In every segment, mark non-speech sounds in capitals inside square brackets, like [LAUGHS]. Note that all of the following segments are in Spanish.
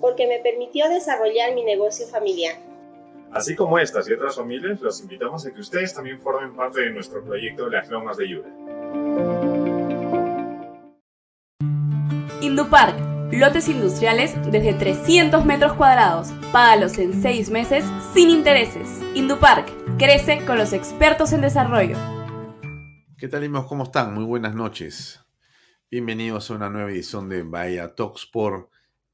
porque me permitió desarrollar mi negocio familiar. Así como estas y otras familias, los invitamos a que ustedes también formen parte de nuestro proyecto Las Lomas de Yura. Indupark, lotes industriales desde 300 metros cuadrados. Págalos en 6 meses sin intereses. Indupark, crece con los expertos en desarrollo. ¿Qué tal, amigos? ¿Cómo están? Muy buenas noches. Bienvenidos a una nueva edición de Bahía Talks por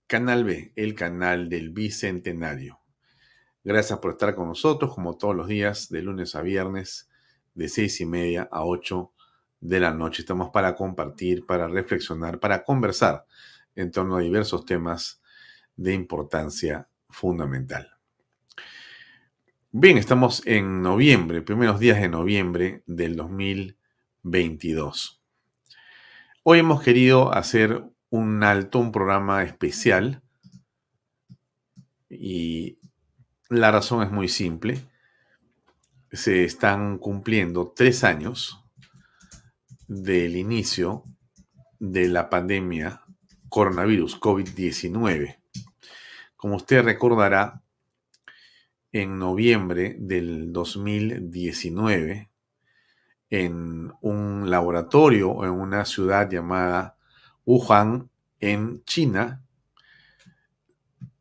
Canal B, el canal del Bicentenario. Gracias por estar con nosotros, como todos los días, de lunes a viernes, de seis y media a ocho de la noche. Estamos para compartir, para reflexionar, para conversar en torno a diversos temas de importancia fundamental. Bien, estamos en noviembre, primeros días de noviembre del 2022. Hoy hemos querido hacer un alto, un programa especial. Y la razón es muy simple. Se están cumpliendo tres años del inicio de la pandemia coronavirus COVID-19. Como usted recordará, en noviembre del 2019, en un laboratorio en una ciudad llamada Wuhan, en China,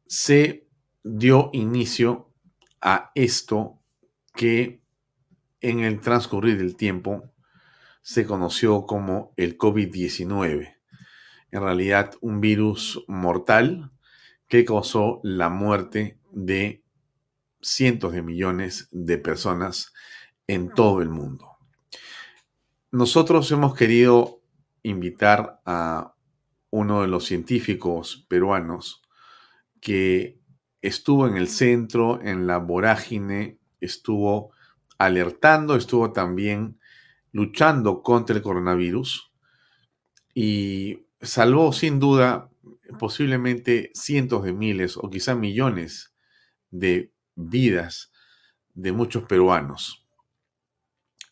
se dio inicio a esto que en el transcurrir del tiempo se conoció como el COVID-19. En realidad, un virus mortal que causó la muerte de cientos de millones de personas en todo el mundo. Nosotros hemos querido invitar a uno de los científicos peruanos que estuvo en el centro, en la vorágine, estuvo alertando, estuvo también luchando contra el coronavirus y salvó sin duda posiblemente cientos de miles o quizá millones de vidas de muchos peruanos.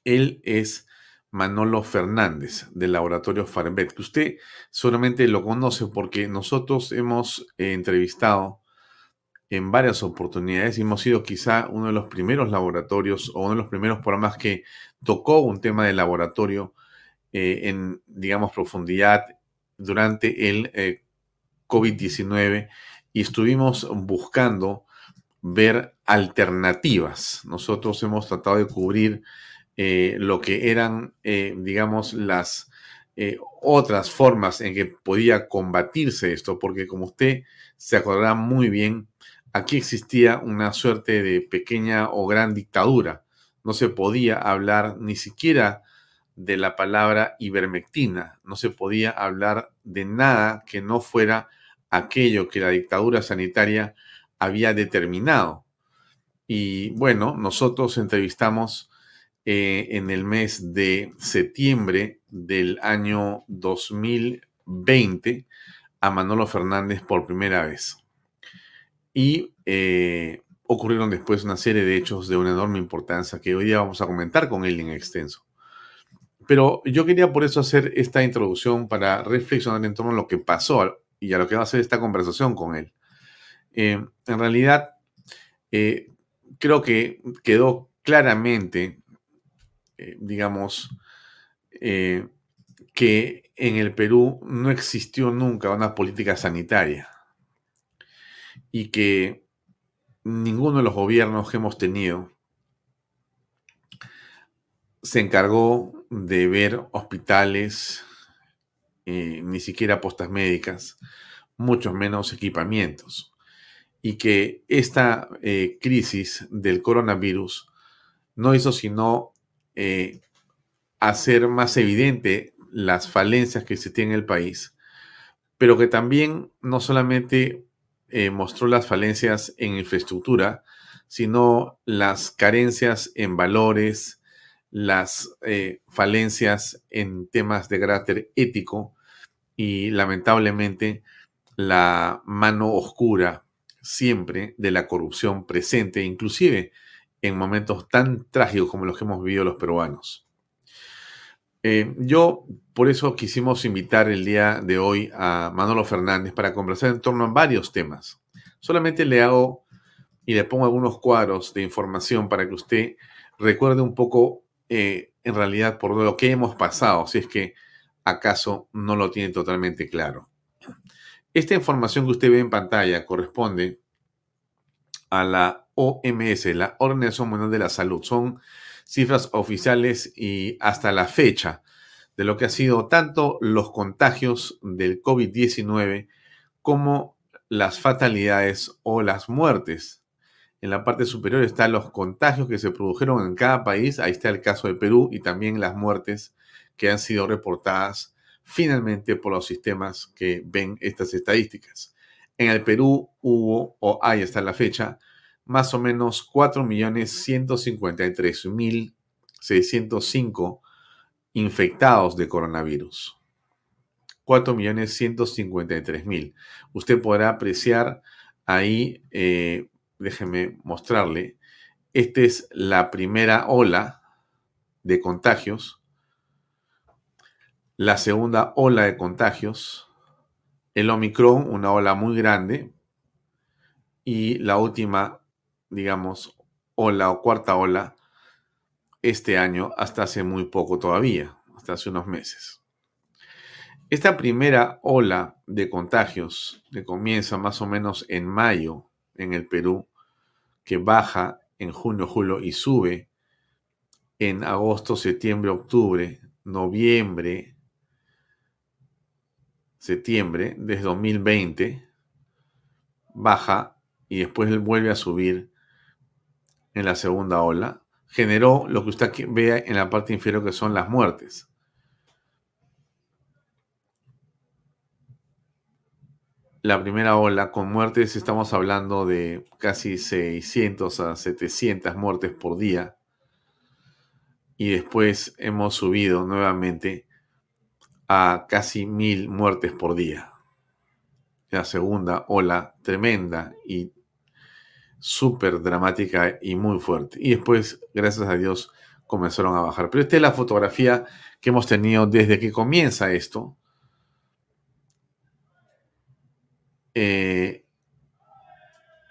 Él es Manolo Fernández del laboratorio Farbet, que usted solamente lo conoce porque nosotros hemos eh, entrevistado en varias oportunidades y hemos sido quizá uno de los primeros laboratorios o uno de los primeros programas que tocó un tema de laboratorio eh, en, digamos, profundidad durante el eh, COVID-19 y estuvimos buscando ver alternativas. Nosotros hemos tratado de cubrir eh, lo que eran, eh, digamos, las eh, otras formas en que podía combatirse esto, porque como usted se acordará muy bien, aquí existía una suerte de pequeña o gran dictadura no se podía hablar ni siquiera de la palabra ivermectina, no se podía hablar de nada que no fuera aquello que la dictadura sanitaria había determinado. Y bueno, nosotros entrevistamos eh, en el mes de septiembre del año 2020 a Manolo Fernández por primera vez. Y eh, ocurrieron después una serie de hechos de una enorme importancia que hoy día vamos a comentar con él en extenso. Pero yo quería por eso hacer esta introducción para reflexionar en torno a lo que pasó y a lo que va a ser esta conversación con él. Eh, en realidad, creo que quedó claramente, digamos, que en el Perú no existió nunca una política sanitaria y que ninguno de los gobiernos que hemos tenido se encargó de ver hospitales, eh, ni siquiera postas médicas, mucho menos equipamientos. Y que esta eh, crisis del coronavirus no hizo sino eh, hacer más evidente las falencias que tiene en el país, pero que también no solamente eh, mostró las falencias en infraestructura, sino las carencias en valores, las eh, falencias en temas de carácter ético y lamentablemente la mano oscura siempre de la corrupción presente, inclusive en momentos tan trágicos como los que hemos vivido los peruanos. Eh, yo por eso quisimos invitar el día de hoy a Manolo Fernández para conversar en torno a varios temas. Solamente le hago y le pongo algunos cuadros de información para que usted recuerde un poco eh, en realidad por lo que hemos pasado, si es que acaso no lo tiene totalmente claro. Esta información que usted ve en pantalla corresponde a la OMS, la Organización Mundial de la Salud. Son cifras oficiales y hasta la fecha de lo que ha sido tanto los contagios del COVID-19 como las fatalidades o las muertes. En la parte superior están los contagios que se produjeron en cada país. Ahí está el caso de Perú y también las muertes que han sido reportadas finalmente por los sistemas que ven estas estadísticas. En el Perú hubo, o ahí está la fecha, más o menos 4.153.605 infectados de coronavirus. 4.153.000. Usted podrá apreciar ahí, eh, déjeme mostrarle, esta es la primera ola de contagios, la segunda ola de contagios, el Omicron, una ola muy grande, y la última digamos, ola o cuarta ola este año hasta hace muy poco todavía, hasta hace unos meses. Esta primera ola de contagios que comienza más o menos en mayo en el Perú, que baja en junio, julio y sube en agosto, septiembre, octubre, noviembre, septiembre desde 2020, baja y después vuelve a subir en la segunda ola, generó lo que usted ve en la parte inferior que son las muertes. La primera ola con muertes estamos hablando de casi 600 a 700 muertes por día. Y después hemos subido nuevamente a casi mil muertes por día. La segunda ola tremenda y súper dramática y muy fuerte. Y después, gracias a Dios, comenzaron a bajar. Pero esta es la fotografía que hemos tenido desde que comienza esto. Eh,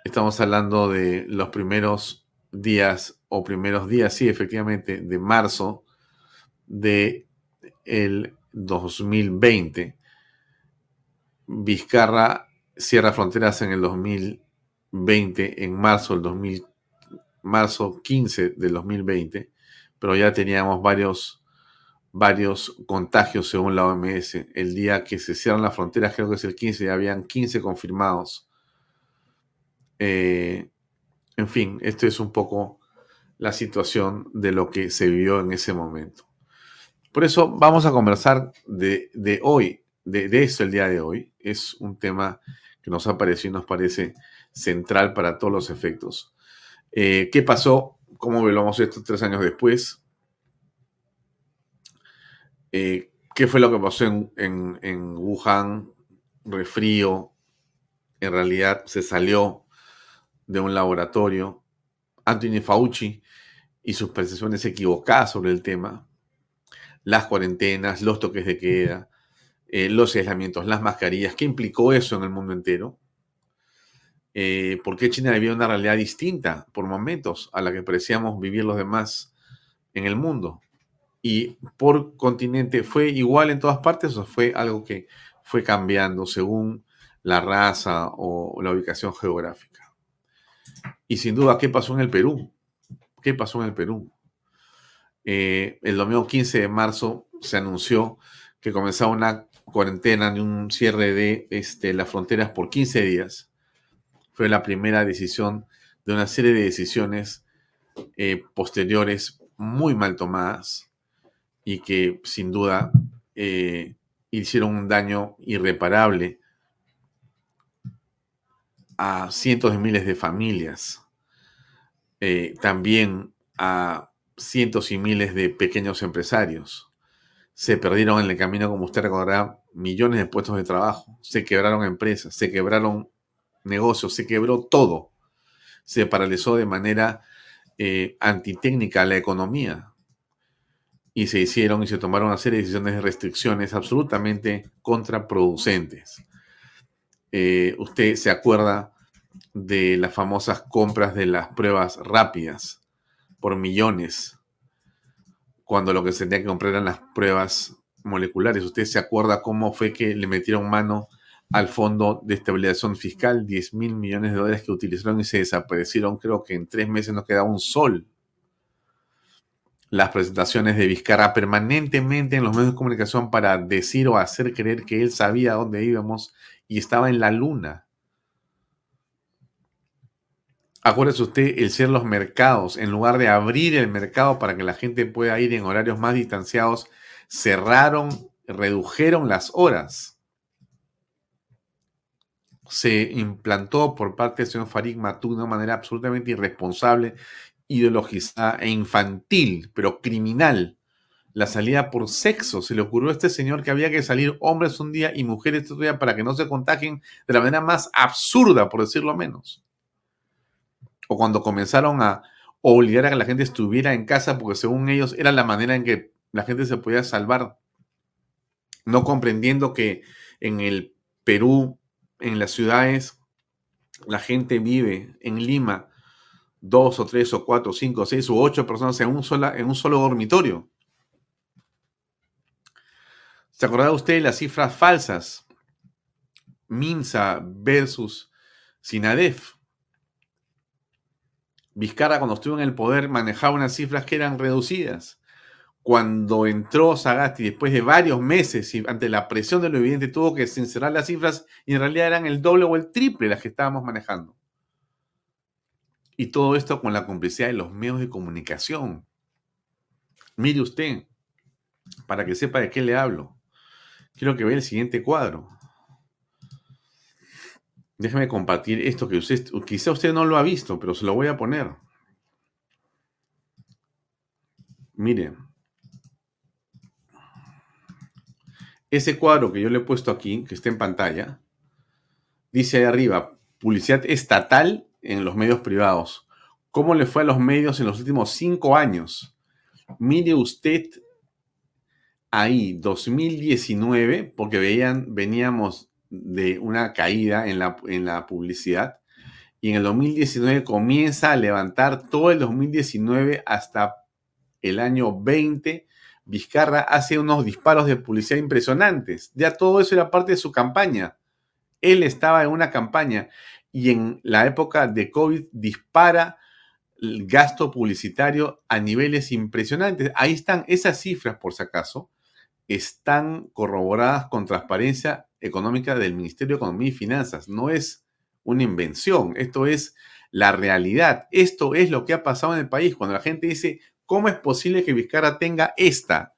estamos hablando de los primeros días o primeros días, sí, efectivamente, de marzo de el 2020. Vizcarra cierra fronteras en el 2020 20 en marzo del 2000, marzo 15 del 2020, pero ya teníamos varios, varios contagios según la OMS. El día que se cierran las fronteras, creo que es el 15, ya habían 15 confirmados. Eh, en fin, esto es un poco la situación de lo que se vivió en ese momento. Por eso vamos a conversar de, hoy, de, de esto el día de hoy. Es un tema que nos ha parecido y nos parece central para todos los efectos. Eh, ¿Qué pasó? ¿Cómo velamos esto tres años después? Eh, ¿Qué fue lo que pasó en, Wuhan? Refrío. En realidad se salió de un laboratorio. Anthony Fauci y sus percepciones equivocadas sobre el tema. Las cuarentenas, los toques de queda, eh, los aislamientos, las mascarillas. ¿Qué implicó eso en el mundo entero? Eh, por qué China vivía una realidad distinta por momentos a la que parecíamos vivir los demás en el mundo. Y por continente, ¿fue igual en todas partes o fue algo que fue cambiando según la raza o la ubicación geográfica? Y sin duda, ¿qué pasó en el Perú? ¿Qué pasó en el Perú? Eh, el domingo 15 de marzo se anunció que comenzaba una cuarentena de un cierre de este, las fronteras por 15 días fue la primera decisión de una serie de decisiones eh, posteriores muy mal tomadas y que sin duda eh, hicieron un daño irreparable a cientos de miles de familias, eh, también a cientos y miles de pequeños empresarios. Se perdieron en el camino, como usted recordará, millones de puestos de trabajo, se quebraron empresas, se quebraron negocios, se quebró todo. Se paralizó de manera eh, antitécnica la economía. Y se hicieron y se tomaron una serie de decisiones de restricciones absolutamente contraproducentes. Eh, usted se acuerda de las famosas compras de las pruebas rápidas por millones, cuando lo que se tenía que comprar eran las pruebas moleculares. Usted se acuerda cómo fue que le metieron mano al Fondo de Estabilización Fiscal, 10 mil millones de dólares que utilizaron y se desaparecieron. Creo que en tres meses nos quedaba un sol. Las presentaciones de Vizcarra permanentemente en los medios de comunicación para decir o hacer creer que él sabía dónde íbamos y estaba en la luna. Acuérdese usted el ser los mercados, en lugar de abrir el mercado para que la gente pueda ir en horarios más distanciados, cerraron, redujeron las horas se implantó por parte del señor Farid Matou de una manera absolutamente irresponsable, ideologizada e infantil, pero criminal. La salida por sexo. Se le ocurrió a este señor que había que salir hombres un día y mujeres otro día para que no se contagien de la manera más absurda, por decirlo menos. O cuando comenzaron a obligar a que la gente estuviera en casa porque según ellos era la manera en que la gente se podía salvar, no comprendiendo que en el Perú en las ciudades la gente vive en Lima dos o tres o cuatro, cinco, seis u ocho personas en un, en un solo dormitorio. ¿Se acordaba usted de las cifras falsas? Minsa versus Sinadef. Vizcarra cuando estuvo en el poder manejaba unas cifras que eran reducidas cuando entró Sagasti después de varios meses y ante la presión de lo evidente tuvo que sincerar las cifras y en realidad eran el doble o el triple las que estábamos manejando. Y todo esto con la complicidad de los medios de comunicación. Mire usted, para que sepa de qué le hablo. Quiero que vea el siguiente cuadro. Déjeme compartir esto que usted, quizá usted no lo ha visto, pero se lo voy a poner. Miren. Ese cuadro que yo le he puesto aquí, que está en pantalla, dice ahí arriba, publicidad estatal en los medios privados. ¿Cómo le fue a los medios en los últimos cinco años? Mire usted ahí, 2019, porque veían, veníamos de una caída en la, en la publicidad, y en el 2019 comienza a levantar todo el 2019 hasta el año 20 Vizcarra hace unos disparos de publicidad impresionantes. Ya todo eso era parte de su campaña. Él estaba en una campaña y en la época de COVID dispara el gasto publicitario a niveles impresionantes. Ahí están esas cifras, por si acaso, están corroboradas con transparencia económica del Ministerio de Economía y Finanzas. No es una invención, esto es la realidad. Esto es lo que ha pasado en el país. Cuando la gente dice, ¿cómo es posible que Vizcarra tenga esta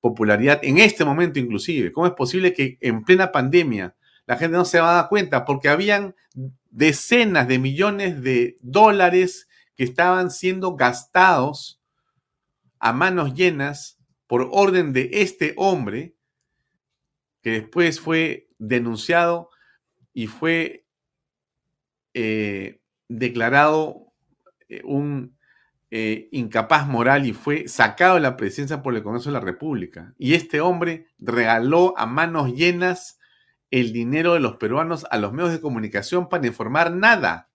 popularidad en este momento inclusive? ¿Cómo es posible que en plena pandemia la gente no se va a dar cuenta? Porque habían decenas de millones de dólares que estaban siendo gastados a manos llenas por orden de este hombre, que después fue denunciado y fue eh, declarado eh, un eh, incapaz moral y fue sacado de la presidencia por el Congreso de la República. Y este hombre regaló a manos llenas el dinero de los peruanos a los medios de comunicación para informar nada.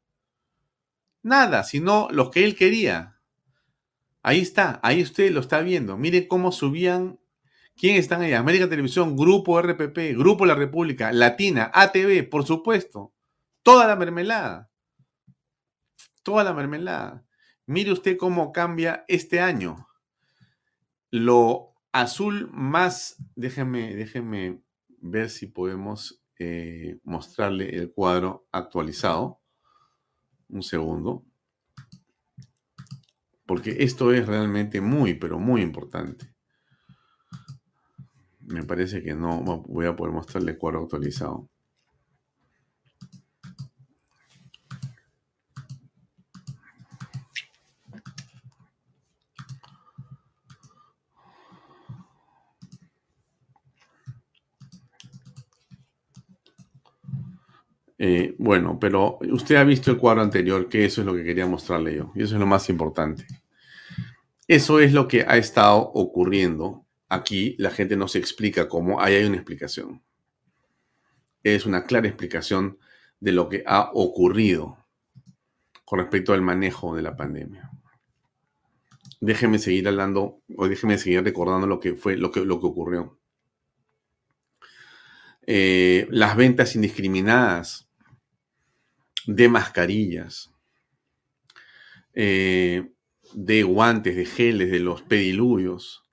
Nada, sino los que él quería. Ahí está, ahí usted lo está viendo. Mire cómo subían. ¿Quién están ahí? América Televisión, Grupo RPP, Grupo La República, Latina, ATV, por supuesto. Toda la mermelada. Toda la mermelada. Mire usted cómo cambia este año. Lo azul más, déjeme, déjeme ver si podemos eh, mostrarle el cuadro actualizado. Un segundo porque esto es realmente muy, pero muy importante. Me parece que no voy a poder mostrarle el cuadro actualizado. Eh, bueno, pero usted ha visto el cuadro anterior, que eso es lo que quería mostrarle yo, y eso es lo más importante. Eso es lo que ha estado ocurriendo. Aquí la gente no se explica cómo, ahí hay una explicación. Es una clara explicación de lo que ha ocurrido con respecto al manejo de la pandemia. Déjeme seguir hablando, o déjeme seguir recordando lo que fue, lo que, lo que ocurrió. Eh, las ventas indiscriminadas de mascarillas, eh, de guantes, de geles, de los pediluvios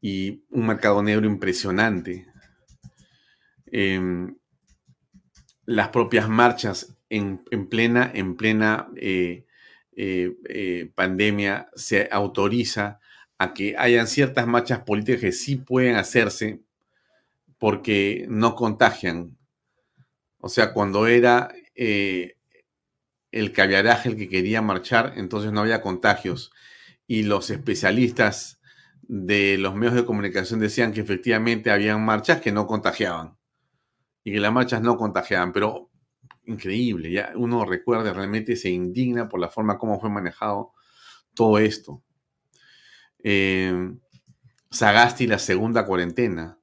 y un mercado negro impresionante. Em, las propias marchas en, plena, en plena eh, eh, pandemia se autoriza a que hayan ciertas marchas políticas que sí pueden hacerse porque no contagian. O sea, cuando era eh, el caviaraje el que quería marchar, entonces no había contagios. Y los especialistas de los medios de comunicación decían que efectivamente habían marchas que no contagiaban y que las marchas no contagiaban, pero increíble, ya uno recuerda, realmente se indigna por la forma como fue manejado todo esto. Eh, Sagasti, la segunda cuarentena,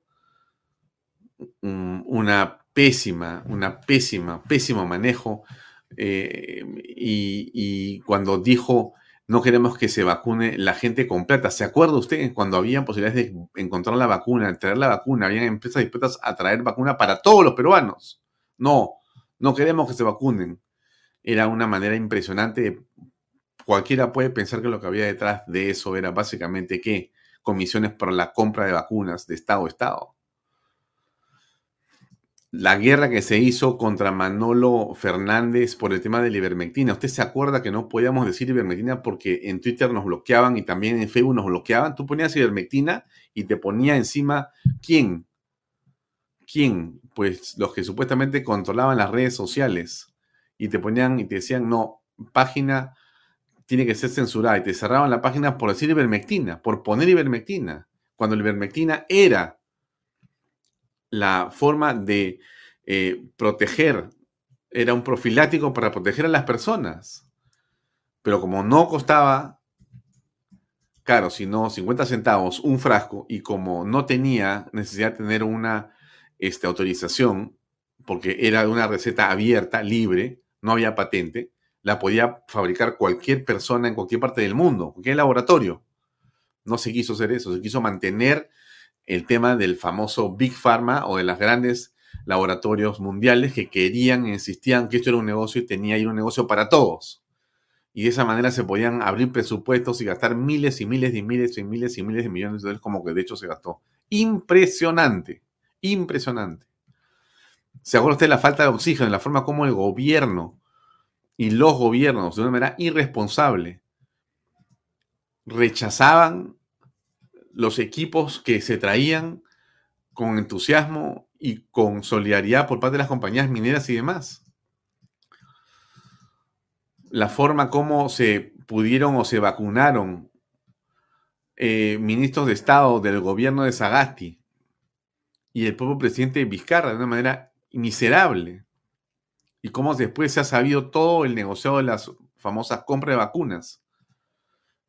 una pésima, una pésima, pésimo manejo. Eh, y, cuando dijo no queremos que se vacune la gente completa. ¿Se acuerda usted cuando había posibilidades de encontrar la vacuna, traer la vacuna? Habían empresas dispuestas a traer vacuna para todos los peruanos. No, no queremos que se vacunen. Era una manera impresionante. Cualquiera puede pensar que lo que había detrás de eso era básicamente que comisiones para la compra de vacunas de Estado a Estado la guerra que se hizo contra Manolo Fernández por el tema de la ivermectina. ¿Usted se acuerda que no podíamos decir ivermectina porque en Twitter nos bloqueaban y también en Facebook nos bloqueaban? Tú ponías ivermectina y te ponía encima quién. ¿Quién? Pues los que supuestamente controlaban las redes sociales y te ponían y te decían, no, página tiene que ser censurada y te cerraban la página por decir ivermectina, por poner ivermectina, cuando la ivermectina era la forma de eh, proteger, era un profilático para proteger a las personas. Pero como no costaba, claro, sino 50 centavos un frasco y como no tenía necesidad de tener una este, autorización, porque era una receta abierta, libre, no había patente, la podía fabricar cualquier persona en cualquier parte del mundo, cualquier laboratorio. No se quiso hacer eso, se quiso mantener el tema del famoso Big Pharma o de las grandes laboratorios mundiales que querían, insistían que esto era un negocio y tenía ir un negocio para todos. Y de esa manera se podían abrir presupuestos y gastar miles y miles y miles y miles y miles de millones de dólares como que de hecho se gastó. Impresionante, impresionante. ¿Se acuerda usted de la falta de oxígeno, la forma como el gobierno y los gobiernos de una manera irresponsable rechazaban los equipos que se traían con entusiasmo y con solidaridad por parte de las compañías mineras y demás. La forma como se pudieron o se vacunaron eh, ministros de Estado del gobierno de Sagasti y el propio presidente Vizcarra de una manera miserable. Y cómo después se ha sabido todo el negociado de las famosas compras de vacunas.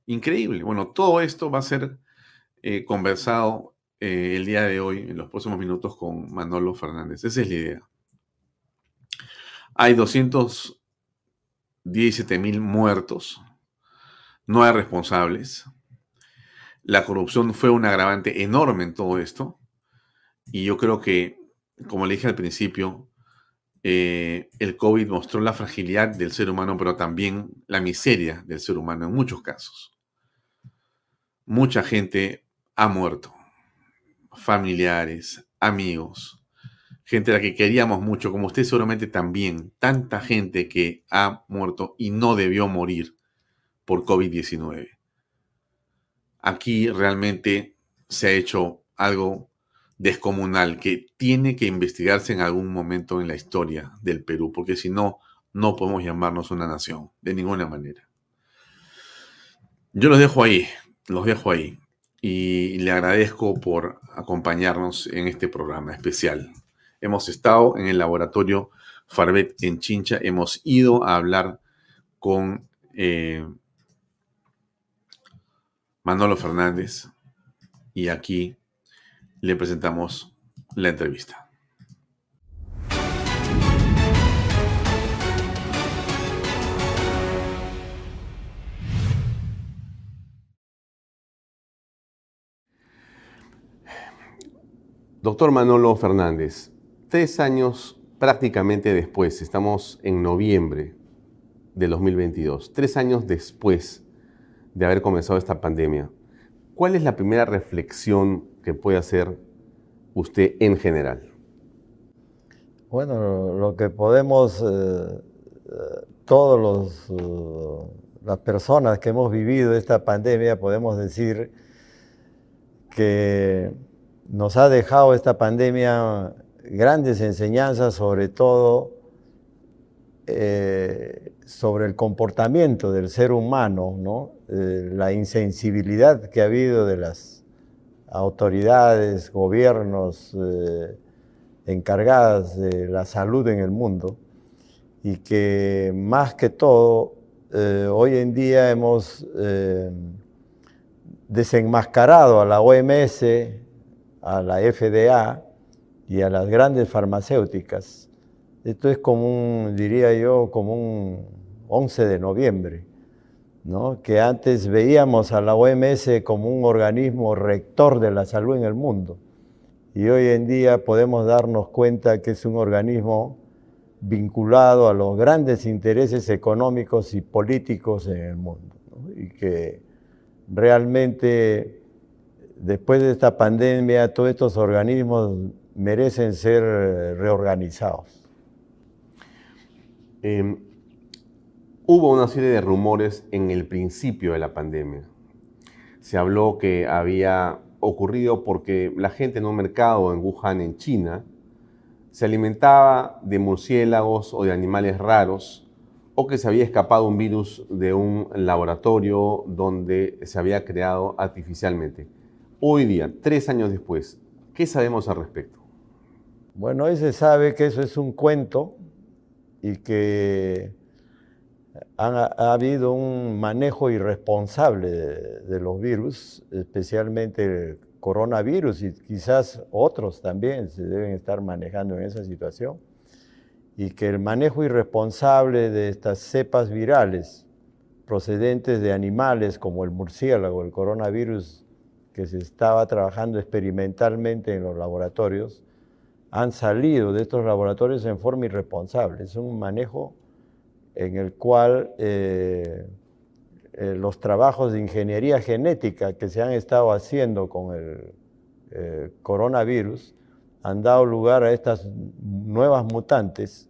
Increíble. Bueno, todo esto va a ser eh, conversado eh, el día de hoy, en los próximos minutos, con Manolo Fernández. Esa es la idea. Hay 217 mil muertos, no hay responsables. La corrupción fue un agravante enorme en todo esto. Y yo creo que, como le dije al principio, eh, el COVID mostró la fragilidad del ser humano, pero también la miseria del ser humano en muchos casos. Mucha gente ha muerto. Familiares, amigos, gente a la que queríamos mucho, como usted seguramente también. Tanta gente que ha muerto y no debió morir por COVID-19. Aquí realmente se ha hecho algo descomunal que tiene que investigarse en algún momento en la historia del Perú, porque si no, no podemos llamarnos una nación, de ninguna manera. Yo los dejo ahí, los dejo ahí y le agradezco por acompañarnos en este programa especial. Hemos estado en el laboratorio Farbet en Chincha, hemos ido a hablar con eh, Manolo Fernández y aquí le presentamos la entrevista. Doctor Manolo Fernández, tres años prácticamente después, estamos en noviembre de 2022, tres años después de haber comenzado esta pandemia, ¿cuál es la primera reflexión que puede hacer usted en general? Bueno, lo que podemos, eh, eh, todas eh, las personas que hemos vivido esta pandemia, podemos decir que nos ha dejado esta pandemia grandes enseñanzas, sobre todo eh, sobre el comportamiento del ser humano, ¿no? Eh, la insensibilidad que ha habido de las autoridades, gobiernos eh, encargadas de la salud en el mundo y que más que todo hoy en día hemos desenmascarado a la OMS, a la FDA y a las grandes farmacéuticas. Esto es como un, diría yo, como un 11 de noviembre, ¿no? que antes veíamos a la OMS como un organismo rector de la salud en el mundo. Y hoy en día podemos darnos cuenta que es un organismo vinculado a los grandes intereses económicos y políticos en el mundo. Y que realmente después de esta pandemia, todos estos organismos merecen ser eh, reorganizados. Em, hubo una serie de rumores en el principio de la pandemia. Se habló que había ocurrido porque la gente en un mercado en Wuhan, en China, se alimentaba de murciélagos o de animales raros, o que se había escapado un virus de un laboratorio donde se había creado artificialmente. Hoy día, tres años después, ¿qué sabemos al respecto? Bueno, hoy se sabe que eso es un cuento y que ha, habido un manejo irresponsable de, los virus, especialmente el coronavirus y quizás otros también se deben estar manejando en esa situación. Y que el manejo irresponsable de estas cepas virales procedentes de animales como el murciélago, el coronavirus que se estaba trabajando experimentalmente en los laboratorios han salido de estos laboratorios en forma irresponsable. Es un manejo en el cual eh, eh, los trabajos de ingeniería genética que se han estado haciendo con el eh, coronavirus han dado lugar a estas nuevas mutantes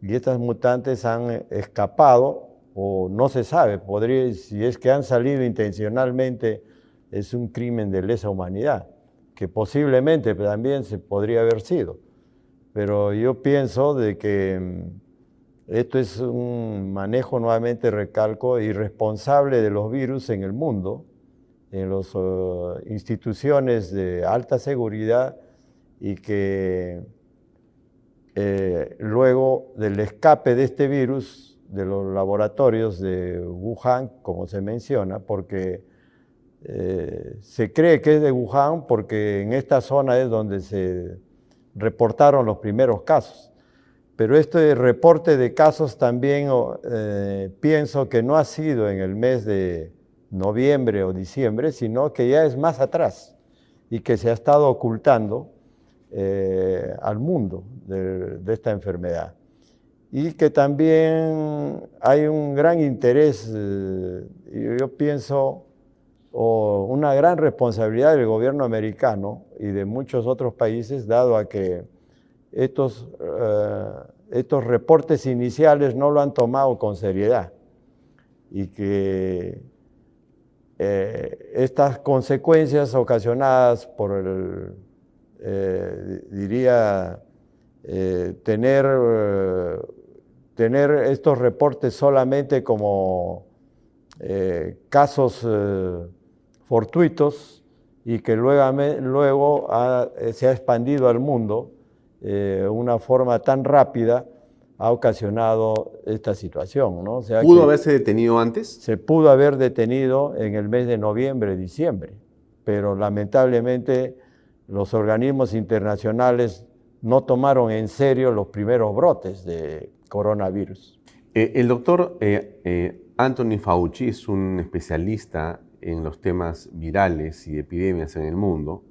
y estas mutantes han escapado o no se sabe, podría, si es que han salido intencionalmente, es un crimen de lesa humanidad, que posiblemente también se podría haber sido. Pero yo pienso de que mm, esto es un manejo, nuevamente recalco, irresponsable de los virus en el mundo, en las uh, instituciones de alta seguridad y que eh, luego del escape de este virus de los laboratorios de Wuhan, como se menciona, porque eh, se cree que es de Wuhan porque en esta zona es donde se reportaron los primeros casos. Pero este reporte de casos también eh, pienso que no ha sido en el mes de noviembre o diciembre, sino que ya es más atrás y que se ha estado ocultando eh, al mundo de, esta enfermedad. Y que también hay un gran interés, yo pienso, o una gran responsabilidad del gobierno americano y de muchos otros países, dado a que estos, eh, estos reportes iniciales no lo han tomado con seriedad y que eh, estas consecuencias ocasionadas por el, eh, diría, tener, tener estos reportes solamente como casos fortuitos y que luego, luego se ha expandido al mundo eh, una forma tan rápida ha ocasionado esta situación. ¿no? ¿Pudo haberse detenido antes? Se pudo haber detenido en el mes de noviembre, diciembre, pero lamentablemente los organismos internacionales no tomaron en serio los primeros brotes de coronavirus. Eh, el doctor eh, Anthony Fauci es un especialista en los temas virales y epidemias en el mundo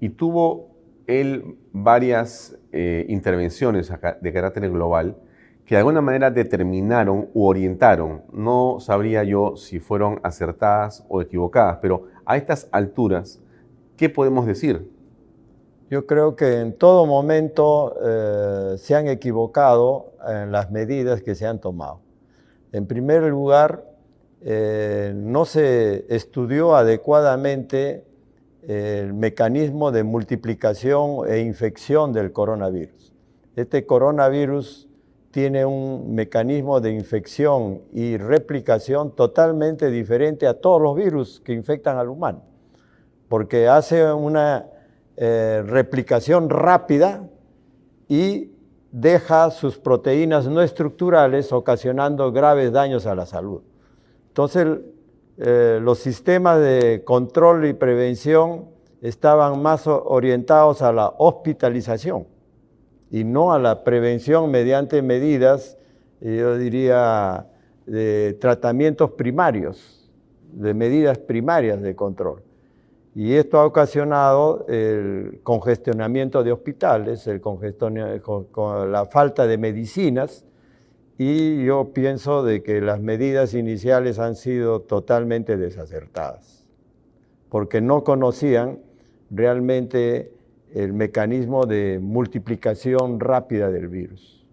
y tuvo él varias eh, intervenciones de carácter global que de alguna manera determinaron u orientaron. No sabría yo si fueron acertadas o equivocadas, pero a estas alturas, ¿qué podemos decir? Yo creo que en todo momento eh, se han equivocado en las medidas que se han tomado. En primer lugar, eh, no se estudió adecuadamente el mecanismo de multiplicación e infección del coronavirus. Este coronavirus tiene un mecanismo de infección y replicación totalmente diferente a todos los virus que infectan al humano, porque hace una eh, replicación rápida y deja sus proteínas no estructurales ocasionando graves daños a la salud. Entonces, eh, los sistemas de control y prevención estaban más orientados a la hospitalización y no a la prevención mediante medidas, yo diría, de tratamientos primarios, de medidas primarias de control. Y esto ha ocasionado el congestionamiento de hospitales, el la falta de medicinas, y yo pienso de que las medidas iniciales han sido totalmente desacertadas, porque no conocían realmente el mecanismo de multiplicación rápida del virus.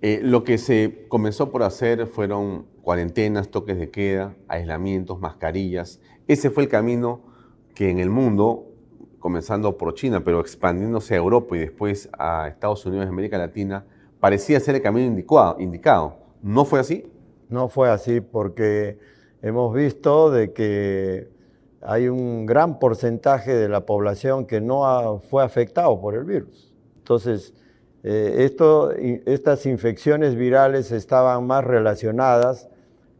Eh, lo que se comenzó por hacer fueron cuarentenas, toques de queda, aislamientos, mascarillas. Ese fue el camino que en el mundo, comenzando por China, pero expandiéndose a Europa y después a Estados Unidos y América Latina, parecía ser el camino indicado, ¿No fue así? No fue así porque hemos visto de que hay un gran porcentaje de la población que no fue afectado por el virus. Entonces, eh, estas infecciones virales estaban más relacionadas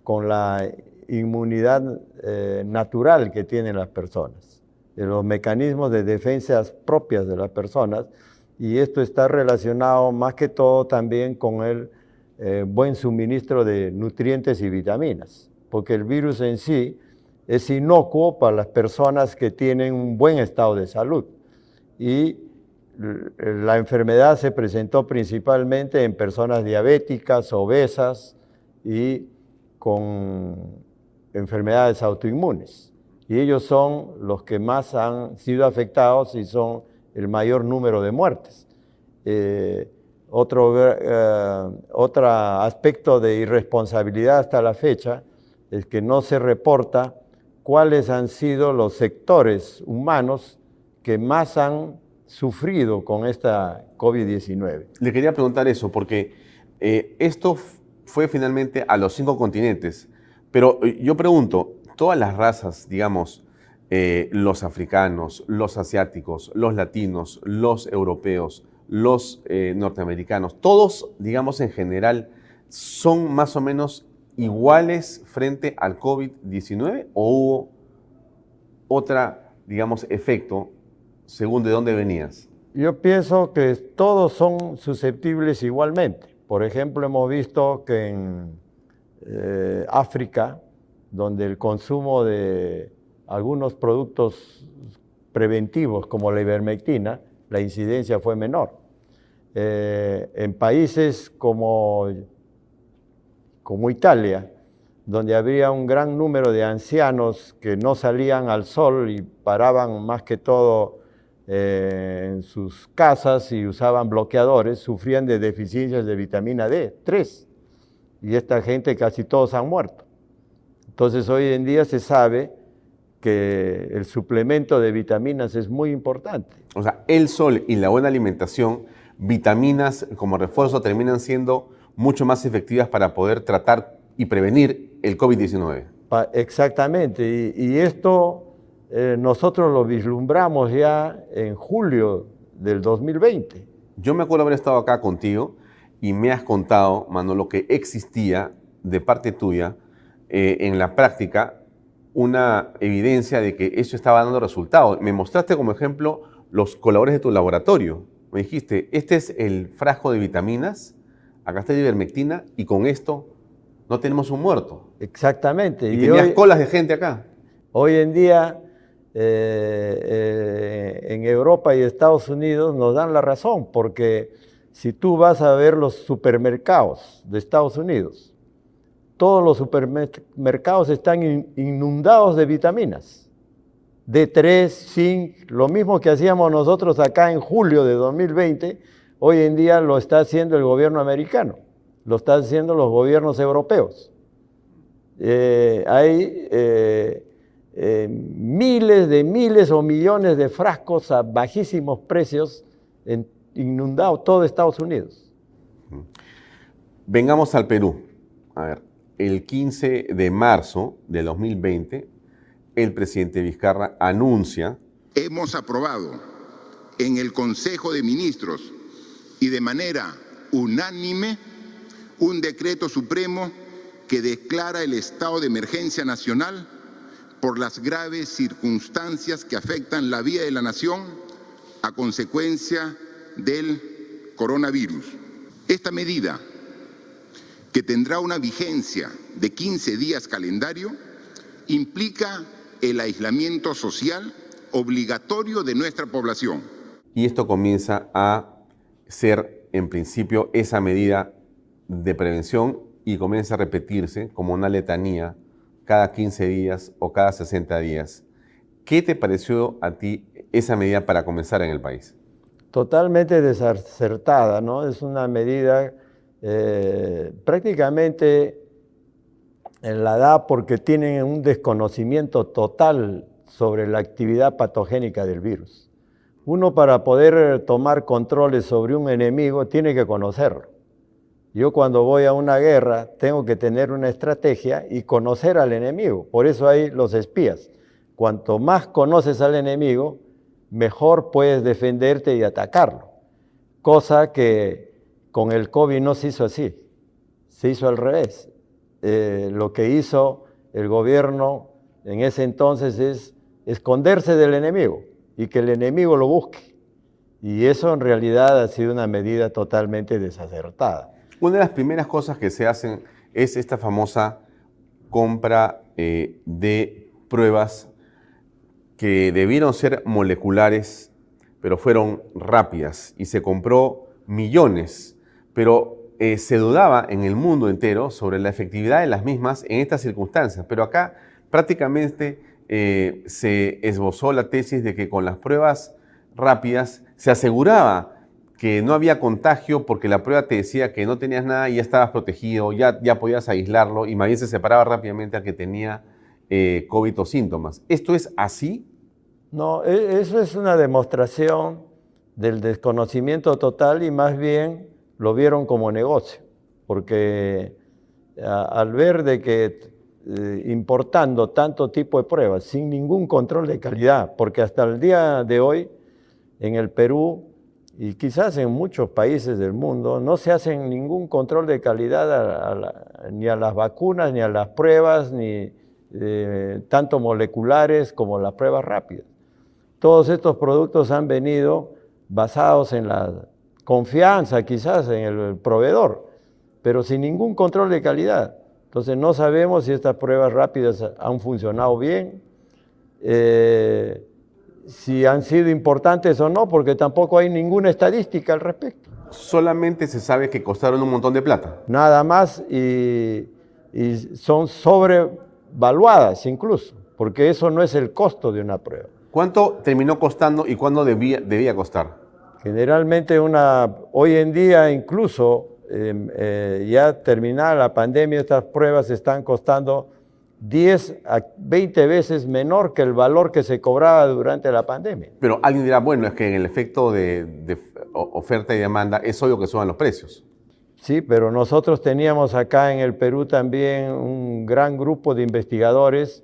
con la inmunidad eh, natural que tienen las personas, los mecanismos de defensa propias de las personas y esto está relacionado más que todo también con el eh, buen suministro de nutrientes y vitaminas, porque el virus en sí es inocuo para las personas que tienen un buen estado de salud. Y la enfermedad se presentó principalmente en personas diabéticas, obesas y con enfermedades autoinmunes. Y ellos son los que más han sido afectados y son el mayor número de muertes. Eh, otro, eh, otro aspecto de irresponsabilidad hasta la fecha es que no se reporta cuáles han sido los sectores humanos que más han sufrido con esta COVID-19. Le quería preguntar eso, porque eh, esto fue finalmente a los cinco continentes, pero yo pregunto, todas las razas, digamos, eh, los africanos, los asiáticos, los latinos, los europeos, los norteamericanos, todos, digamos, en general, son más o menos iguales frente al COVID-19 o hubo otra, digamos, efecto según de dónde venías? Yo pienso que todos son susceptibles igualmente. Por ejemplo, hemos visto que en eh, África, donde el consumo de algunos productos preventivos como la ivermectina, la incidencia fue menor. Eh, en países como, como Italia, donde había un gran número de ancianos que no salían al sol y paraban más que todo eh, en sus casas y usaban bloqueadores, sufrían de deficiencias de vitamina D3. Y esta gente casi todos han muerto. Entonces hoy en día se sabe que el suplemento de vitaminas es muy importante. O sea, el sol y la buena alimentación, vitaminas como refuerzo terminan siendo mucho más efectivas para poder tratar y prevenir el COVID-19. Exactamente, y, esto eh, nosotros lo vislumbramos ya en julio del 2020. Yo me acuerdo haber estado acá contigo y me has contado, Manolo, que existía de parte tuya eh, en la práctica una evidencia de que eso estaba dando resultados. Me mostraste como ejemplo los colores de tu laboratorio. Me dijiste, este es el frasco de vitaminas, acá está la ivermectina y con esto no tenemos un muerto. Exactamente. Y, tenías colas de gente acá. Hoy en día, eh, eh, en Europa y Estados Unidos nos dan la razón, porque si tú vas a ver los supermercados de Estados Unidos, todos los supermercados están inundados de vitaminas. D3, zinc, lo mismo que hacíamos nosotros acá en julio de 2020, hoy en día lo está haciendo el gobierno americano lo están haciendo los gobiernos europeos. Eh, hay eh, eh, miles de miles o millones de frascos a bajísimos precios en, inundado todo Estados Unidos. Vengamos al Perú. A ver, el 15 de marzo de 2020, el presidente Vizcarra anuncia... Hemos aprobado en el Consejo de Ministros y de manera unánime un decreto supremo que declara el estado de emergencia nacional por las graves circunstancias que afectan la vida de la nación a consecuencia del coronavirus. Esta medida, que tendrá una vigencia de 15 días calendario, implica el aislamiento social obligatorio de nuestra población. Y esto comienza a ser, en principio, esa medida de prevención y comienza a repetirse como una letanía cada 15 días o cada 60 días. ¿Qué te pareció a ti esa medida para comenzar en el país? Totalmente desacertada, ¿no? Es una medida eh, prácticamente en la edad porque tienen un desconocimiento total sobre la actividad patogénica del virus. Uno para poder tomar controles sobre un enemigo tiene que conocerlo. Yo cuando voy a una guerra tengo que tener una estrategia y conocer al enemigo. Por eso hay los espías. Cuanto más conoces al enemigo, mejor puedes defenderte y atacarlo. Cosa que con el COVID no se hizo así. Se hizo al revés. Eh, lo que hizo el gobierno en ese entonces es esconderse del enemigo y que el enemigo lo busque. Y eso en realidad ha sido una medida totalmente desacertada. Una de las primeras cosas que se hacen es esta famosa compra eh, de pruebas que debieron ser moleculares, pero fueron rápidas y se compró millones, pero eh, se dudaba en el mundo entero sobre la efectividad de las mismas en estas circunstancias. Pero acá prácticamente eh, se esbozó la tesis de que con las pruebas rápidas se aseguraba que no había contagio porque la prueba te decía que no tenías nada y ya estabas protegido, ya, ya podías aislarlo y más bien se separaba rápidamente al que tenía eh, COVID o síntomas. ¿Esto es así? No, e, eso es una demostración del desconocimiento total y más bien lo vieron como negocio, porque al ver de que eh, importando tanto tipo de pruebas sin ningún control de calidad, porque hasta el día de hoy en el Perú y quizás en muchos países del mundo no se hace ningún control de calidad ni a las vacunas, ni a las pruebas, ni eh, tanto moleculares como las pruebas rápidas. Todos estos productos han venido basados en la confianza quizás en el proveedor, pero sin ningún control de calidad. Entonces no sabemos si estas pruebas rápidas han funcionado bien, eh, si han sido importantes o no, porque tampoco hay ninguna estadística al respecto. Solamente se sabe que costaron un montón de plata. Nada más y, y son sobrevaluadas incluso, porque eso no es el costo de una prueba. ¿Cuánto terminó costando y cuándo debía, debía costar? Generalmente una, hoy en día incluso em, eh, ya terminada la pandemia, estas pruebas están costando 10 a 20 veces menor que el valor que se cobraba durante la pandemia. Pero alguien dirá, bueno, es que en el efecto de, de oferta y demanda es obvio que suban los precios. Sí, pero nosotros teníamos acá en el Perú también un gran grupo de investigadores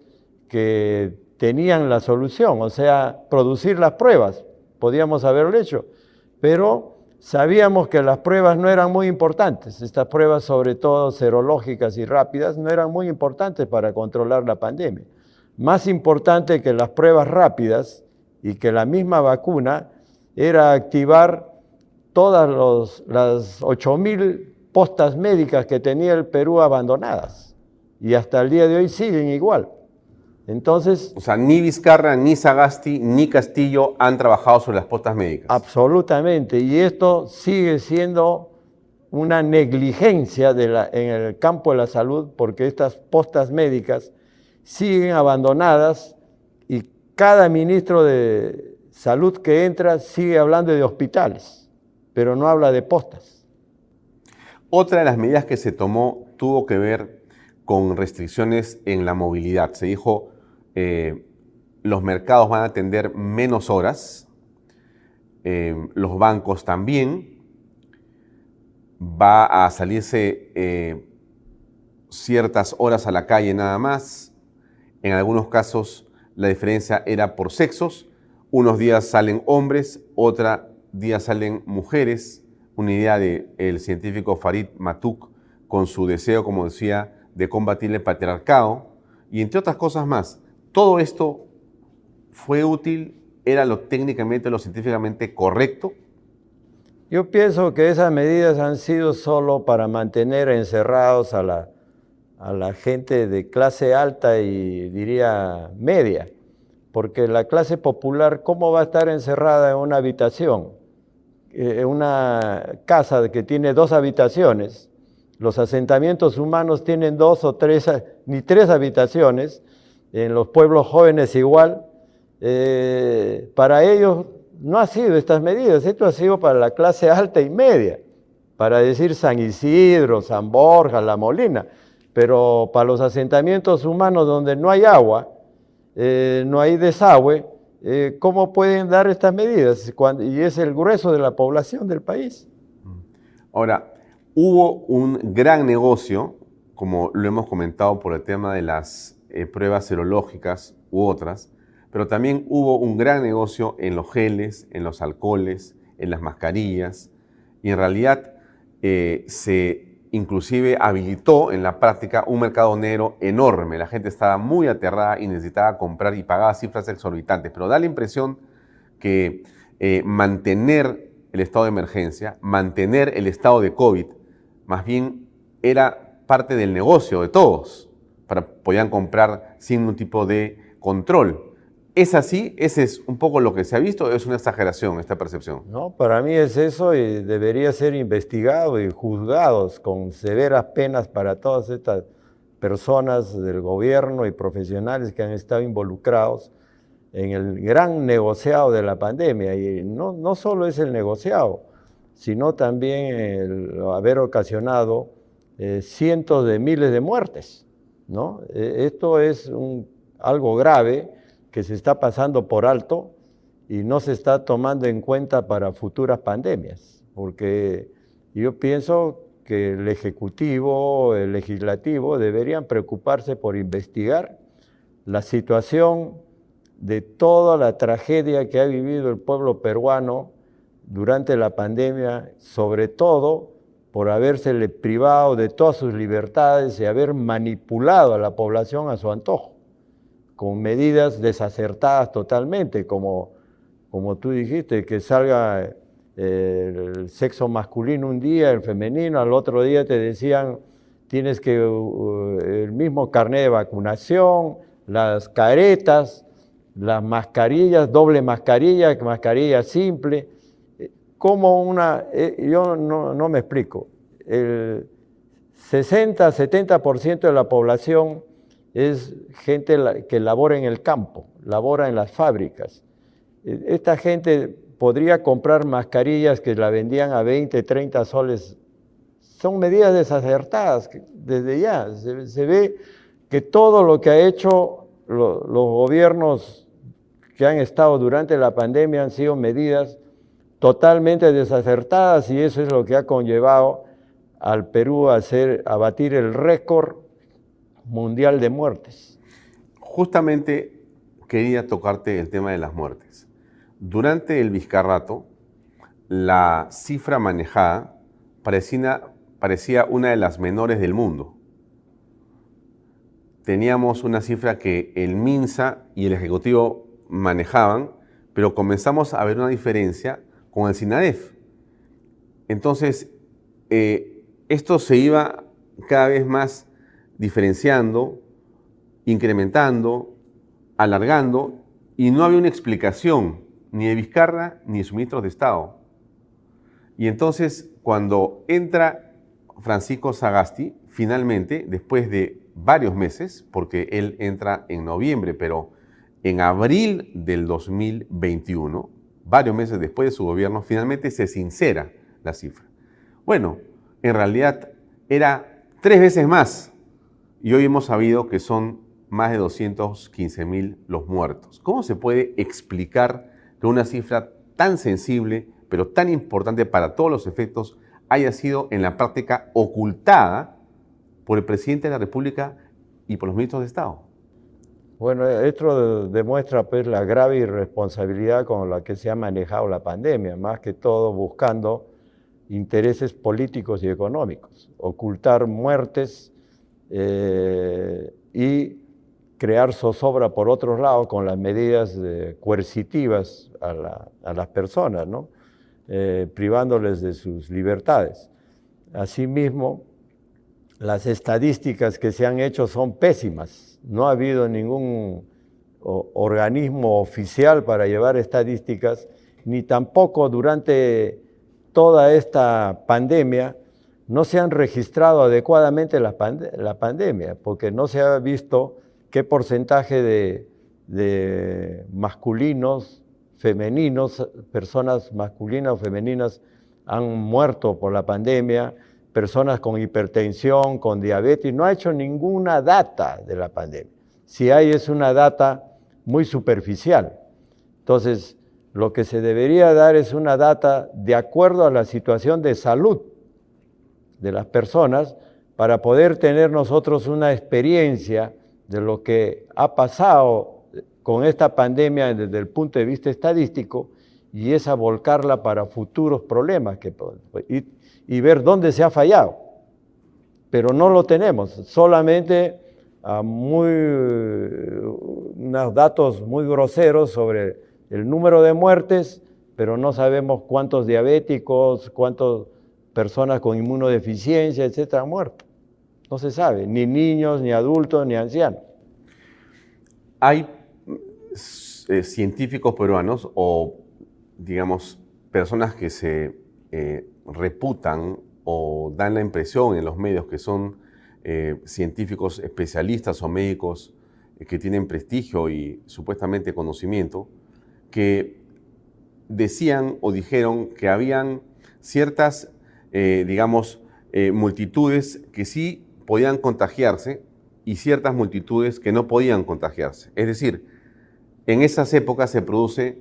que tenían la solución, o sea, producir las pruebas. Podíamos haberlo hecho, pero sabíamos que las pruebas no eran muy importantes. Estas pruebas, sobre todo serológicas y rápidas, no eran muy importantes para controlar la pandemia. Más importante que las pruebas rápidas y que la misma vacuna era activar todas los, las 8.000 postas médicas que tenía el Perú abandonadas. Y hasta el día de hoy siguen igual. Entonces... O sea, ni Vizcarra, ni Sagasti, ni Castillo han trabajado sobre las postas médicas. Absolutamente. Y esto sigue siendo una negligencia de la, en el campo de la salud porque estas postas médicas siguen abandonadas y cada ministro de salud que entra sigue hablando de hospitales, pero no habla de postas. Otra de las medidas que se tomó tuvo que ver con restricciones en la movilidad. Se dijo, eh, los mercados van a atender menos horas, eh, los bancos también, va a salirse eh, ciertas horas a la calle nada más, en algunos casos la diferencia era por sexos, unos días salen hombres, otros días salen mujeres, una idea del científico Farid Matuk con su deseo, como decía, de combatir el patriarcado, y entre otras cosas más. ¿Todo esto fue útil? ¿Era lo técnicamente, lo científicamente correcto? Yo pienso que esas medidas han sido solo para mantener encerrados a la, a la gente de clase alta y diría media, porque la clase popular, ¿cómo va a estar encerrada en una habitación? En una casa que tiene dos habitaciones, los asentamientos humanos tienen dos o tres, ni tres habitaciones, en los pueblos jóvenes igual. Eh, para ellos no ha sido estas medidas, esto ha sido para la clase alta y media, para decir San Isidro, San Borja, La Molina, pero para los asentamientos humanos donde no hay agua, eh, no hay desagüe, eh, ¿cómo pueden dar estas medidas? y es el grueso de la población del país. Ahora, hubo un gran negocio, como lo hemos comentado por el tema de las eh, pruebas serológicas u otras, pero también hubo un gran negocio en los geles, en los alcoholes, en las mascarillas, y en realidad eh, se inclusive habilitó en la práctica un mercado negro enorme. La gente estaba muy aterrada y necesitaba comprar y pagaba cifras exorbitantes, pero da la impresión que eh, mantener el estado de emergencia, mantener el estado de COVID, más bien era parte del negocio de todos para podían comprar sin ningún tipo de control. ¿Es así? ¿Ese es un poco lo que se ha visto es una exageración esta percepción? No, para mí es eso y debería ser investigado y juzgados con severas penas para todas estas personas del gobierno y profesionales que han estado involucrados en el gran negociado de la pandemia. Y no, no solo es el negociado, sino también el haber ocasionado eh, cientos de miles de muertes. ¿No? E, esto es algo grave que se está pasando por alto y no se está tomando en cuenta para futuras pandemias, porque yo pienso que el Ejecutivo, el Legislativo deberían preocuparse por investigar la situación de toda la tragedia que ha vivido el pueblo peruano durante la pandemia, sobre todo por habérsele privado de todas sus libertades y haber manipulado a la población a su antojo, con medidas desacertadas totalmente, como, como tú dijiste, que salga eh, el sexo masculino un día, el femenino, al otro día te decían tienes que uh, el mismo carnet de vacunación, las caretas, las mascarillas, doble mascarilla, mascarilla simple como una, eh, yo no, me explico, el 60, 70% de la población es gente que labora en el campo, labora en las fábricas. E, esta gente podría comprar mascarillas que la vendían a 20, 30 soles. Son medidas desacertadas desde ya. Se, ve que todo lo que ha hecho los gobiernos que han estado durante la pandemia han sido medidas totalmente desacertadas y eso es lo que ha conllevado al Perú a, batir el récord mundial de muertes. Justamente quería tocarte el tema de las muertes. Durante el Vizcarrato, la cifra manejada parecía una de las menores del mundo. Teníamos una cifra que el MINSA y el Ejecutivo manejaban, pero comenzamos a ver una diferencia con el SINADEF. Entonces, eh, esto se iba cada vez más diferenciando, incrementando, alargando, y no había una explicación ni de Vizcarra ni de sus ministros de Estado. Y entonces, cuando entra Francisco Sagasti, finalmente, después de varios meses, porque él entra en noviembre, pero en abril del 2021, varios meses después de su gobierno, finalmente se sincera la cifra. Bueno, en realidad era tres veces más y hoy hemos sabido que son más de 215 mil los muertos. ¿Cómo se puede explicar que una cifra tan sensible, pero tan importante para todos los efectos, haya sido en la práctica ocultada por el presidente de la República y por los ministros de Estado? Bueno, esto demuestra pues la grave irresponsabilidad con la que se ha manejado la pandemia, más que todo buscando intereses políticos y económicos, ocultar muertes eh, y crear zozobra por otros lados con las medidas coercitivas a, las personas, ¿no? Eh, privándoles de sus libertades. Asimismo, las estadísticas que se han hecho son pésimas. No ha habido ningún organismo oficial para llevar estadísticas, ni tampoco durante toda esta pandemia no se han registrado adecuadamente la, pandemia, porque no se ha visto qué porcentaje de, masculinos, femeninos, personas masculinas o femeninas han muerto por la pandemia, personas con hipertensión, con diabetes, no ha hecho ninguna data de la pandemia. Si hay es una data muy superficial. Entonces, lo que se debería dar es una data de acuerdo a la situación de salud de las personas para poder tener nosotros una experiencia de lo que ha pasado con esta pandemia desde el punto de vista estadístico y esa volcarla para futuros problemas que ver dónde se ha fallado. Pero no lo tenemos, solamente a muy, unos datos muy groseros sobre el número de muertes, pero no sabemos cuántos diabéticos, cuántas personas con inmunodeficiencia, etcétera, han muerto. No se sabe, ni niños, ni adultos, ni ancianos. Hay eh, científicos peruanos o, digamos, personas que se eh, reputan o dan la impresión en los medios que son eh, científicos especialistas o médicos eh, que tienen prestigio y supuestamente conocimiento, que decían o dijeron que habían ciertas, digamos, multitudes que sí podían contagiarse y ciertas multitudes que no podían contagiarse. Es decir, en esas épocas se produce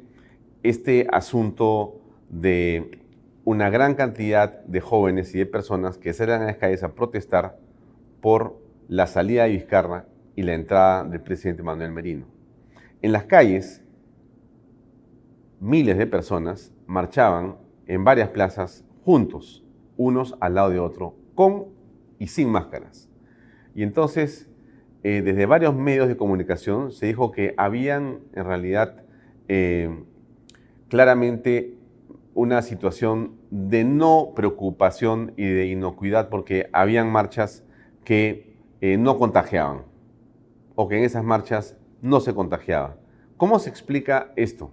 este asunto de una gran cantidad de jóvenes y de personas que salen a las calles a protestar por la salida de Vizcarra y la entrada del presidente Manuel Merino. En las calles, miles de personas marchaban en varias plazas juntos, unos al lado de otro, con y sin máscaras. Y entonces, eh, desde varios medios de comunicación se dijo que habían en realidad eh, claramente una situación de no preocupación y de inocuidad porque habían marchas que eh, no contagiaban o que en esas marchas no se contagiaba. ¿Cómo se explica esto?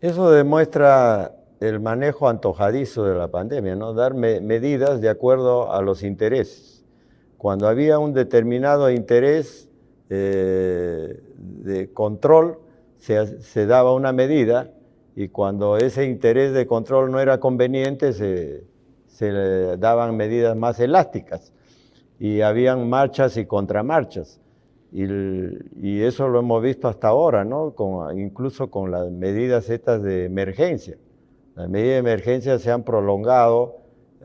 Eso demuestra el manejo antojadizo de la pandemia, ¿no? Dar medidas de acuerdo a los intereses. Cuando había un determinado interés eh, de control, se, se, daba una medida y cuando ese interés de control no era conveniente, se, se daban medidas más elásticas y habían marchas y contramarchas. Y, y, eso lo hemos visto hasta ahora, ¿no? Con, incluso con las medidas estas de emergencia. Las medidas de emergencia se han prolongado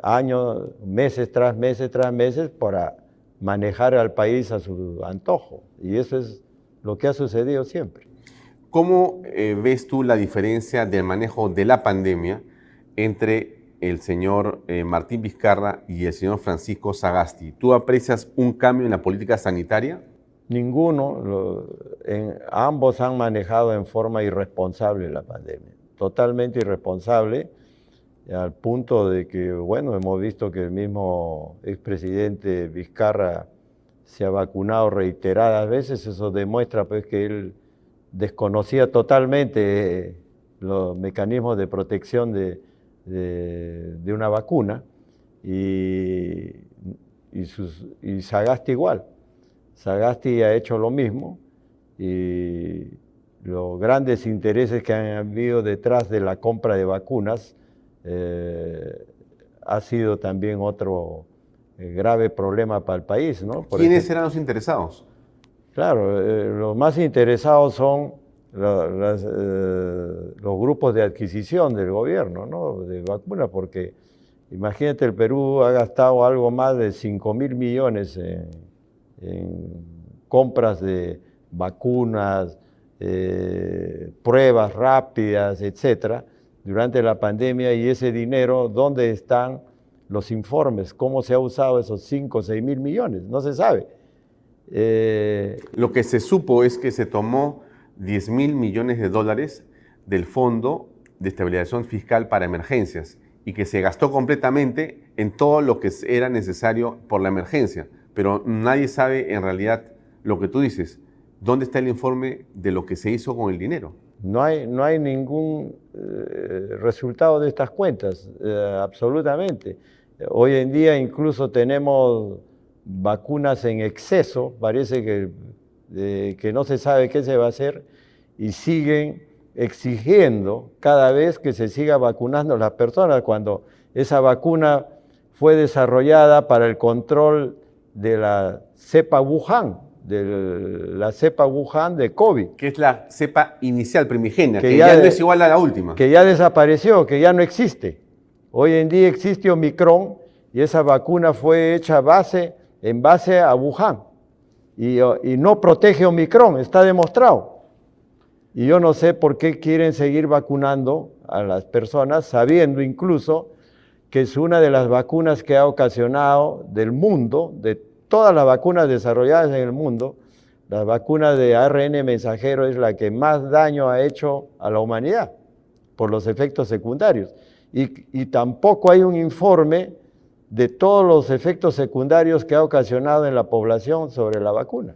años, meses tras meses tras meses para manejar al país a su antojo. Y eso es lo que ha sucedido siempre. ¿Cómo eh, ves tú la diferencia del manejo de la pandemia entre el señor eh, Martín Vizcarra y el señor Francisco Sagasti? ¿Tú aprecias un cambio en la política sanitaria? Ninguno. en, ambos han manejado en forma irresponsable la pandemia, totalmente irresponsable, al punto de que, bueno, hemos visto que el mismo expresidente Vizcarra se ha vacunado reiteradas veces, eso demuestra pues que él desconocía totalmente eh, los mecanismos de protección de, una vacuna y, y, Sagasti igual. Sagasti ha hecho lo mismo y los grandes intereses que han habido detrás de la compra de vacunas eh, ha sido también otro eh, grave problema para el país. ¿no? ¿Quiénes eran los interesados? Claro, eh, los más interesados son eh, los grupos de adquisición del gobierno, ¿no? De vacunas, porque imagínate, el Perú ha gastado algo más de 5 mil millones en, compras de vacunas, eh, pruebas rápidas, etcétera, durante la pandemia y ese dinero, ¿dónde están los informes? ¿Cómo se ha usado esos 5 o 6 mil millones? No se sabe. Eh, Lo que se supo es que se tomó 10 mil millones de dólares del Fondo de Estabilización Fiscal para Emergencias y que se gastó completamente en todo lo que era necesario por la emergencia. Pero nadie sabe en realidad lo que tú dices. ¿Dónde está el informe de lo que se hizo con el dinero? No hay, no hay ningún eh, resultado de estas cuentas, eh, absolutamente. Hoy en día incluso tenemos vacunas en exceso, parece que, que no se sabe qué se va a hacer y siguen exigiendo cada vez que se siga vacunando a las personas cuando esa vacuna fue desarrollada para el control de la cepa Wuhan, de la cepa Wuhan de COVID. Que es la cepa inicial, primigenia, que, ya, no es igual a la última. Que ya desapareció, que ya no existe. Hoy en día existe Omicron y esa vacuna fue hecha a base en base a Wuhan. Y, no protege Omicron, está demostrado. Y yo no sé por qué quieren seguir vacunando a las personas, sabiendo incluso que es una de las vacunas que ha ocasionado del mundo, de todas las vacunas desarrolladas en el mundo, la vacuna de ARN mensajero es la que más daño ha hecho a la humanidad por los efectos secundarios. Y, y tampoco hay un informe de todos los efectos secundarios que ha ocasionado en la población sobre la vacuna.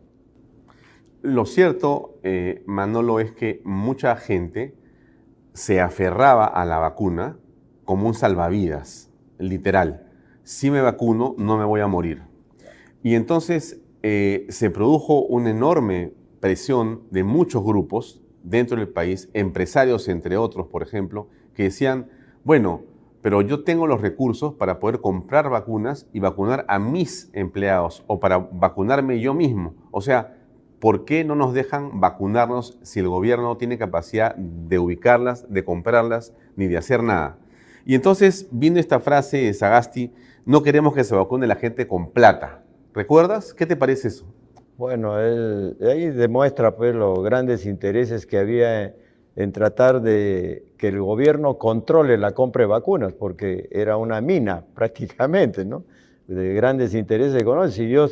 Lo cierto, eh, Manolo, es que mucha gente se aferraba a la vacuna como un salvavidas, literal. Si me vacuno, no me voy a morir. Y entonces eh, se produjo una enorme presión de muchos grupos dentro del país, empresarios entre otros, por ejemplo, que decían, bueno, pero yo tengo los recursos para poder comprar vacunas y vacunar a mis empleados o para vacunarme yo mismo. O sea, ¿por qué no nos dejan vacunarnos si el gobierno no tiene capacidad de ubicarlas, de comprarlas, ni de hacer nada? Y entonces vino esta frase de Sagasti, no queremos que se vacune la gente con plata. ¿Recuerdas? ¿Qué te parece eso? Bueno, ahí demuestra pues, los grandes intereses que había en tratar de que el gobierno controle la compra de vacunas, porque era una mina [LAUGHS] prácticamente, ¿no? De grandes intereses económicos. Si yo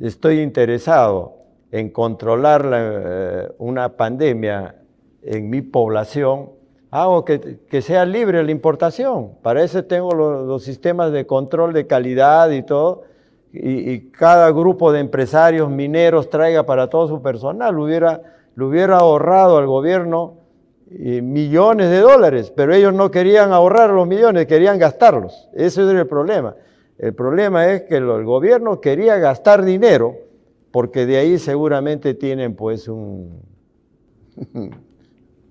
estoy interesado en controlar eh, una pandemia en mi población, hago que, sea libre la importación. Para eso tengo los, sistemas de control de calidad y todo, y, cada grupo de empresarios mineros traiga para todo su personal. Hubiera, le hubiera ahorrado al gobierno eh, millones de dólares, pero ellos no querían ahorrar los millones, querían gastarlos. Ese era el problema. El problema es que el gobierno quería gastar dinero, porque de ahí seguramente tienen pues un...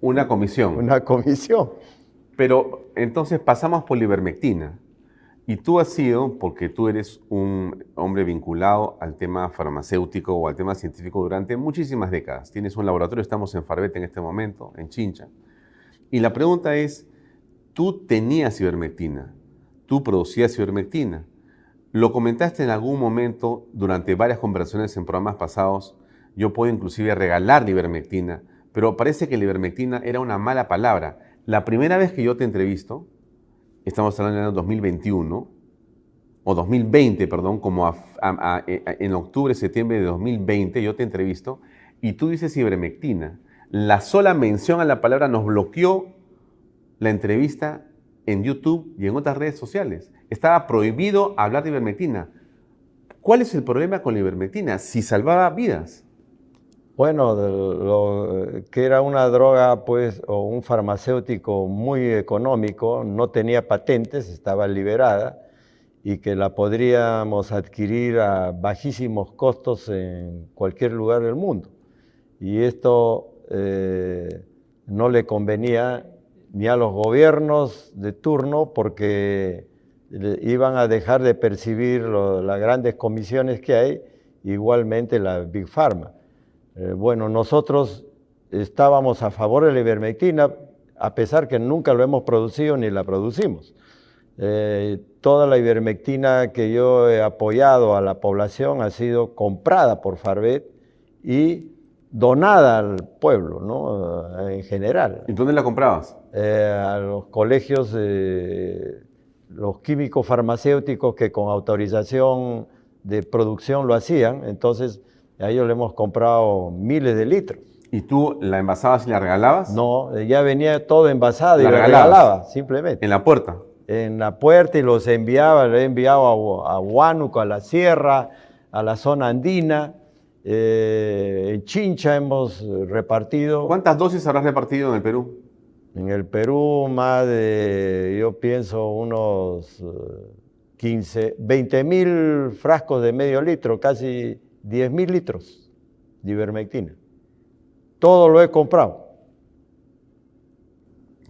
Una comisión. Una comisión. Pero entonces pasamos por la ivermectina. Y tú has sido, porque tú eres un hombre vinculado al tema farmacéutico o al tema científico durante muchísimas décadas. Tienes un laboratorio, estamos en Farbete en este momento, en Chincha. Y la pregunta es, tú tenías ivermectina, tú producías ivermectina. Lo comentaste en algún momento durante varias conversaciones en programas pasados. Yo puedo inclusive regalar la ivermectina, pero parece que la ivermectina era una mala palabra. La primera vez que yo te entrevisto, estamos hablando del año 2021, o 2020, perdón, como en octubre, septiembre de 2020, yo te entrevisto, y tú dices ivermectina. La sola mención a la palabra nos bloqueó la entrevista en YouTube y en otras redes sociales. Estaba prohibido hablar de ivermectina. ¿Cuál es el problema con la ivermectina? Si salvaba vidas. Bueno, lo, que era una droga, pues, o un farmacéutico muy económico, no tenía patentes, estaba liberada, y que la podríamos adquirir a bajísimos costos en cualquier lugar del mundo. Y esto eh, no le convenía ni a los gobiernos de turno porque iban a dejar de percibir las grandes comisiones que hay, igualmente la Big Pharma. Eh, bueno, nosotros estábamos a favor de la ivermectina, a pesar que nunca lo hemos producido ni la producimos. Eh, toda la ivermectina que yo he apoyado a la población ha sido comprada por Farbet y donada al pueblo, ¿no? en general. ¿Y dónde la comprabas? Eh, a los colegios, los químicos farmacéuticos que con autorización de producción lo hacían, entonces a ellos le hemos comprado miles de litros. ¿Y tú la envasabas y la regalabas? No, ya venía todo envasado y la regalaba, simplemente. ¿En la puerta? En la puerta y los enviaba, le he enviado a, Huánuco, a la sierra, a la zona andina. Eh, en Chincha hemos repartido. ¿Cuántas dosis habrás repartido en el Perú? En el Perú más de, yo pienso, unos 15, 20 mil frascos de medio litro, casi 10 mil litros de ivermectina. Todo lo he comprado.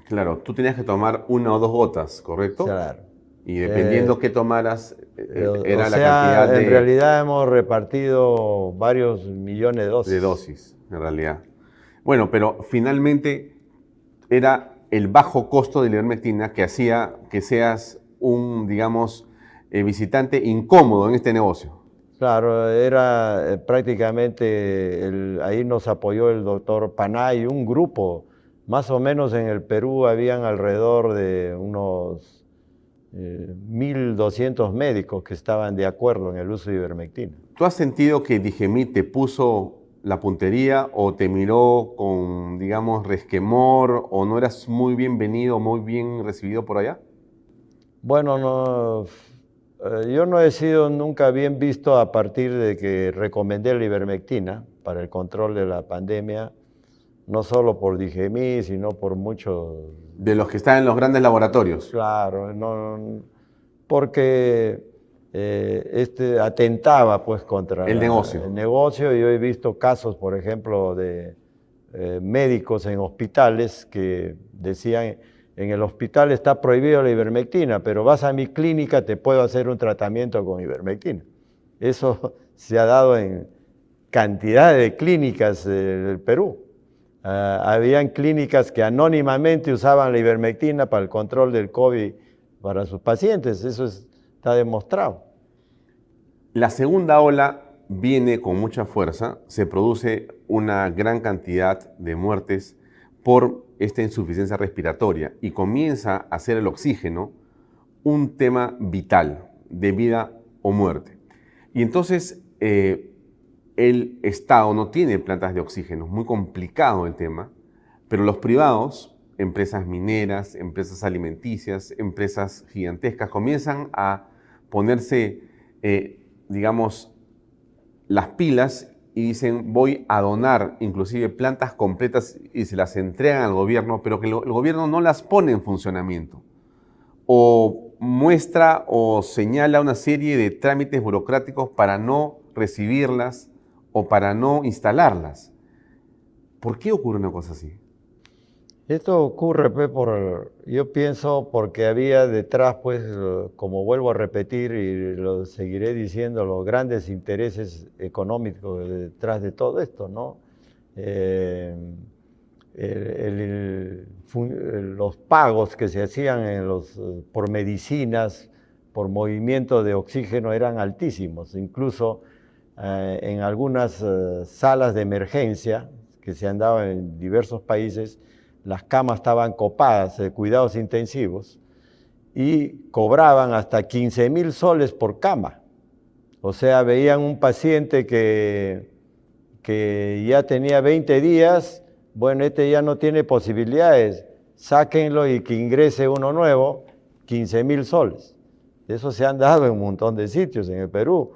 Claro, tú tenías que tomar una o dos gotas, ¿correcto? Claro. Y dependiendo eh, qué tomaras, eh, eh, era la cantidad de... En realidad hemos repartido varios millones de dosis. De dosis, en realidad. Bueno, pero finalmente era el bajo costo de la ivermectina que hacía que seas un, digamos, visitante incómodo en este negocio. Claro, era eh, prácticamente, ahí nos apoyó el doctor Panay, un grupo, más o menos en el Perú habían alrededor de unos 1.200 eh, médicos que estaban de acuerdo en el uso de ivermectina. ¿Tú has sentido que Digemit te puso la puntería o te miró con, digamos, resquemor o no eras muy bienvenido, muy bien recibido por allá? Bueno, no yo no he sido nunca bien visto a partir de que recomendé la ivermectina para el control de la pandemia, no solo por Digemí, sino por muchos... De los que están en los grandes laboratorios. Claro, porque eh, este atentaba pues contra el negocio. El negocio. Yo he visto casos, por ejemplo, de eh, médicos en hospitales que decían en el hospital está prohibido la ivermectina, pero vas a mi clínica, te puedo hacer un tratamiento con ivermectina. Eso se ha dado en cantidad de clínicas del Perú. Uh, habían clínicas que anónimamente usaban la ivermectina para el control del COVID para sus pacientes, eso es, está demostrado. La segunda ola viene con mucha fuerza, se produce una gran cantidad de muertes por esta insuficiencia respiratoria y comienza a ser el oxígeno un tema vital de vida o muerte. Y entonces eh, el Estado no tiene plantas de oxígeno, muy complicado el tema, pero los privados, empresas mineras, empresas alimenticias, empresas gigantescas, comienzan a ponerse, eh, digamos, las pilas y dicen voy a donar inclusive plantas completas y se las entregan al gobierno, pero que el gobierno no las pone en funcionamiento. O muestra o señala una serie de trámites burocráticos para no recibirlas o para no instalarlas. ¿Por qué ocurre una cosa así? Esto ocurre, por, yo pienso, porque había detrás, pues, como vuelvo a repetir y lo seguiré diciendo, los grandes intereses económicos detrás de todo esto, ¿no? Eh, los pagos que se hacían por medicinas, por movimiento de oxígeno eran altísimos, incluso eh, en algunas eh, salas de emergencia que se han dado en diversos países, las camas estaban copadas de cuidados intensivos y cobraban hasta 15 mil soles por cama. O sea, veían un paciente que, que ya tenía 20 días, bueno, este ya no tiene posibilidades, sáquenlo y que ingrese uno nuevo, 15 mil soles. Eso se han dado en un montón de sitios en el Perú.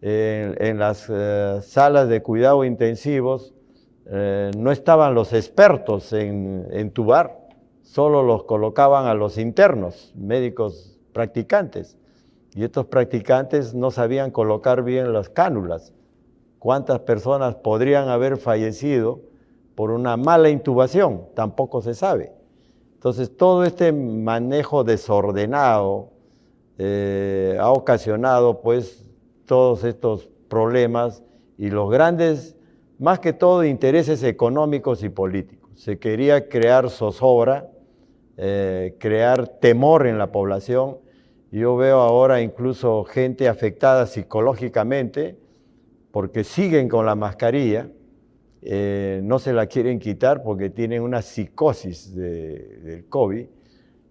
En, las eh, salas de cuidado intensivos eh, no estaban los expertos en, en tubar, solo los colocaban a los internos, médicos practicantes. Y estos practicantes no sabían colocar bien las cánulas. ¿Cuántas personas podrían haber fallecido por una mala intubación? Tampoco se sabe. Entonces, todo este manejo desordenado eh, ha ocasionado, pues, todos estos problemas y los grandes más que todo intereses económicos y políticos. Se quería crear zozobra, eh, crear temor en la población. Yo veo ahora incluso gente afectada psicológicamente porque siguen con la mascarilla, eh, no se la quieren quitar porque tienen una psicosis del COVID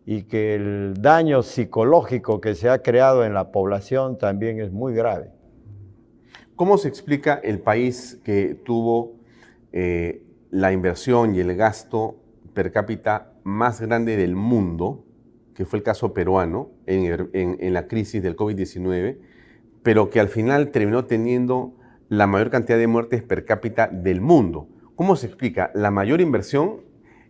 y que el daño psicológico que se ha creado en la población también es muy grave. ¿Cómo se explica el país que tuvo eh, la inversión y el gasto per cápita más grande del mundo, que fue el caso peruano en, la crisis del COVID-19, pero que al final terminó teniendo la mayor cantidad de muertes per cápita del mundo? ¿Cómo se explica la mayor inversión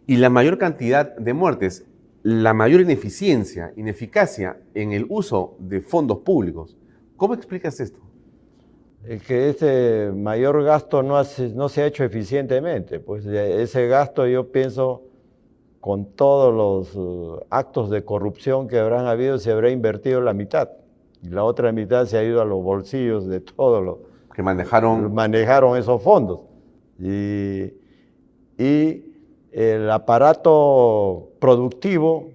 y la mayor cantidad de muertes? La mayor ineficiencia, ineficacia en el uso de fondos públicos. ¿Cómo explicas esto? Que ese mayor gasto no, no se ha hecho eficientemente. Pues ese gasto yo pienso con todos los uh, actos de corrupción que habrán habido se habrá invertido la mitad. Y la otra mitad se ha ido a los bolsillos de todos los que manejaron, manejaron esos fondos. Y, y el aparato productivo